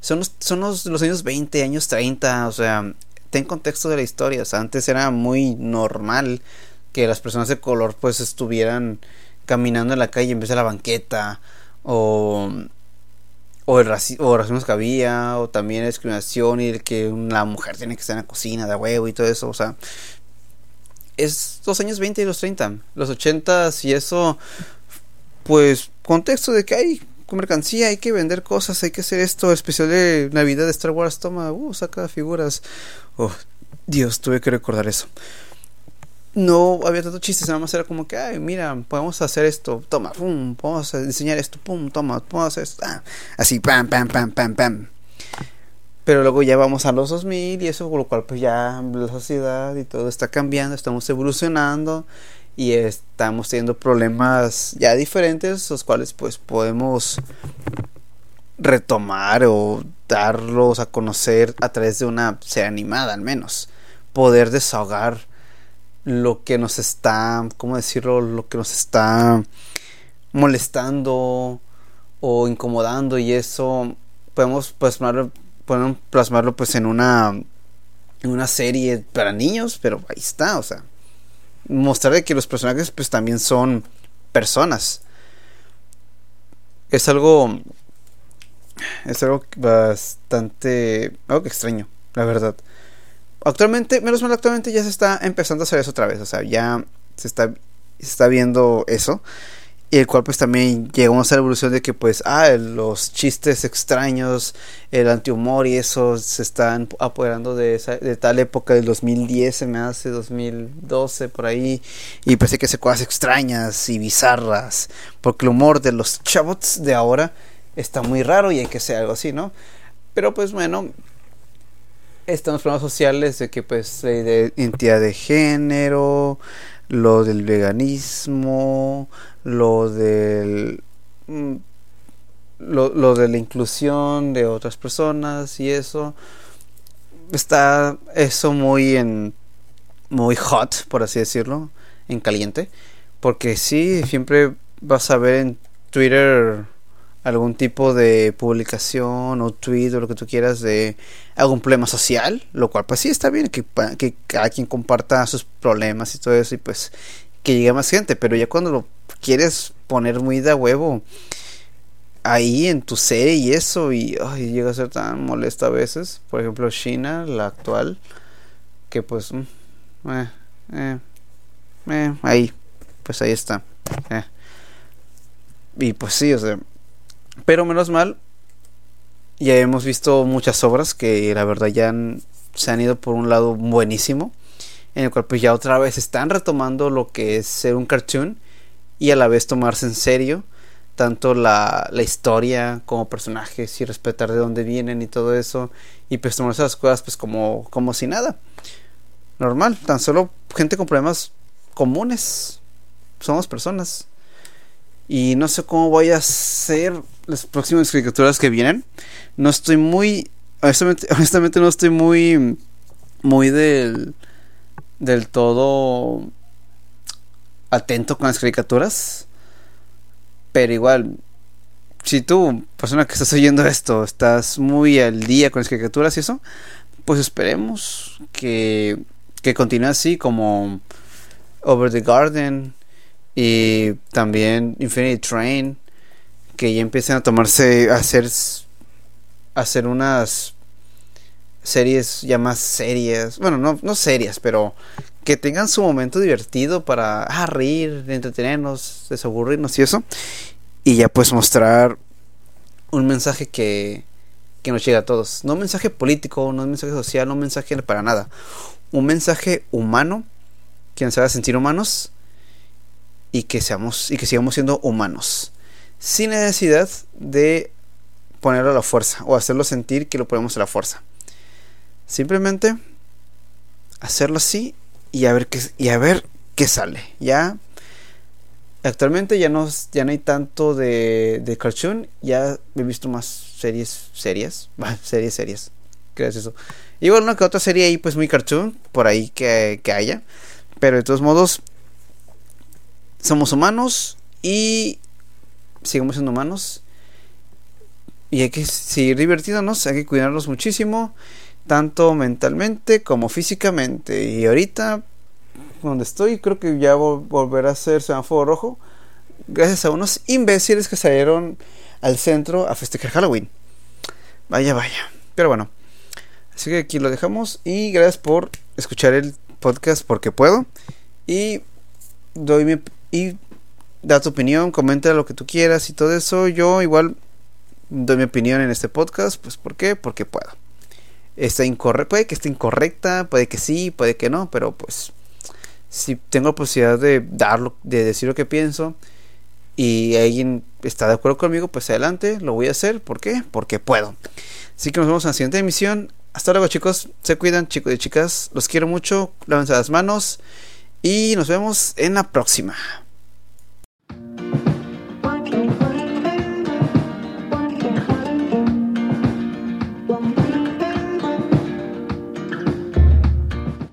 son los, son los, años 20, años 30, o sea, ten contexto de la historia, o sea, antes era muy normal que las personas de color pues estuvieran caminando en la calle en vez de la banqueta o o el racismo que había o también la discriminación y el que una mujer tiene que estar en la cocina de huevo y todo eso, o sea, es los años 20 y los 30, los 80 y eso, pues contexto de que hay mercancía, hay que vender cosas, hay que hacer esto, especial de Navidad de Star Wars, toma, uh, saca figuras. Oh, Dios, tuve que recordar eso. No había tanto chistes, nada más era como que, ay, mira, podemos hacer esto, toma, pum, podemos diseñar esto, pum, toma, podemos hacer esto, ah, así, pam, pam, pam, pam, pam. Pero luego ya vamos a los 2000 y eso, por lo cual pues ya la sociedad y todo está cambiando, estamos evolucionando y estamos teniendo problemas ya diferentes, los cuales pues podemos retomar o darlos a conocer a través de una serie animada al menos. Poder desahogar lo que nos está, ¿cómo decirlo? Lo que nos está molestando o incomodando y eso podemos plasmarlo pues en una en una serie para niños, pero ahí está, o sea, mostrar que los personajes pues también son personas. Es algo es algo bastante algo extraño, la verdad. Actualmente, menos mal actualmente ya se está empezando a hacer eso otra vez, o sea, ya se está se está viendo eso y el cual pues también llegamos a la evolución de que pues ah los chistes extraños el antihumor y eso se están apoderando de, esa, de tal época del 2010 se me hace 2012 por ahí y parece que hace cosas extrañas y bizarras porque el humor de los chavos de ahora está muy raro y hay que hacer algo así no pero pues bueno están los problemas sociales de que pues de identidad de género lo del veganismo lo del mm, lo, de la inclusión de otras personas y eso está eso muy en muy hot por así decirlo en caliente porque sí siempre vas a ver en Twitter algún tipo de publicación o tweet o lo que tú quieras de algún problema social, lo cual pues sí está bien que, que cada quien comparta sus problemas y todo eso y pues que llegue más gente, pero ya cuando lo quieres poner muy de huevo ahí en tu serie y eso y llega a ser tan molesta a veces, por ejemplo China, la actual, que pues mm, eh, eh, eh, ahí, pues ahí está. Y pues sí, o sea, pero menos mal, ya hemos visto muchas obras que la verdad ya se han ido por un lado buenísimo en el cual pues ya otra vez están retomando lo que es ser un cartoon y a la vez tomarse en serio tanto la, la historia como personajes y respetar de dónde vienen y todo eso y pues tomarse las cosas pues como, como si nada. Normal, tan solo gente con problemas comunes. Somos personas. Y no sé cómo voy a hacer las próximas escrituras que vienen. No estoy muy honestamente, honestamente no estoy muy muy del del todo atento con las caricaturas. Pero igual, si tú, persona que estás oyendo esto, estás muy al día con las caricaturas y eso, pues esperemos que, que continúe así como Over the Garden y también Infinity Train, que ya empiecen a tomarse, a hacer, a hacer unas series ya más serias, bueno, no, no serias, pero que tengan su momento divertido para ah, reír, entretenernos, desaburrirnos y eso. Y ya pues mostrar un mensaje que, que nos llega a todos. No un mensaje político, no un mensaje social, no un mensaje para nada. Un mensaje humano que nos haga sentir humanos y que seamos y que sigamos siendo humanos. Sin necesidad de ponerlo a la fuerza o hacerlo sentir que lo ponemos a la fuerza. Simplemente hacerlo así y a ver qué, y a ver qué sale. Ya actualmente ya no, ya no hay tanto de, de cartoon, ya he visto más series serias, series serias. Gracias eso. Y bueno, que otra serie ahí pues muy cartoon, por ahí que, que haya. Pero de todos modos, somos humanos y sigamos siendo humanos. Y hay que seguir divirtiéndonos, hay que cuidarnos muchísimo tanto mentalmente como físicamente. Y ahorita, donde estoy, creo que ya volverá a ser semáforo rojo, gracias a unos imbéciles que salieron al centro a festejar Halloween. Vaya, vaya. Pero bueno, así que aquí lo dejamos y gracias por escuchar el podcast porque puedo. Y doy mi, y da tu opinión, comenta lo que tú quieras y todo eso. Yo igual doy mi opinión en este podcast, pues ¿por qué? Porque puedo. Incorrecta, puede que esté incorrecta, puede que sí, puede que no, pero pues si tengo la posibilidad de darlo, de decir lo que pienso y alguien está de acuerdo conmigo, pues adelante, lo voy a hacer. ¿Por qué? Porque puedo. Así que nos vemos en la siguiente emisión. Hasta luego chicos, se cuidan chicos y chicas, los quiero mucho, lávense las manos y nos vemos en la próxima.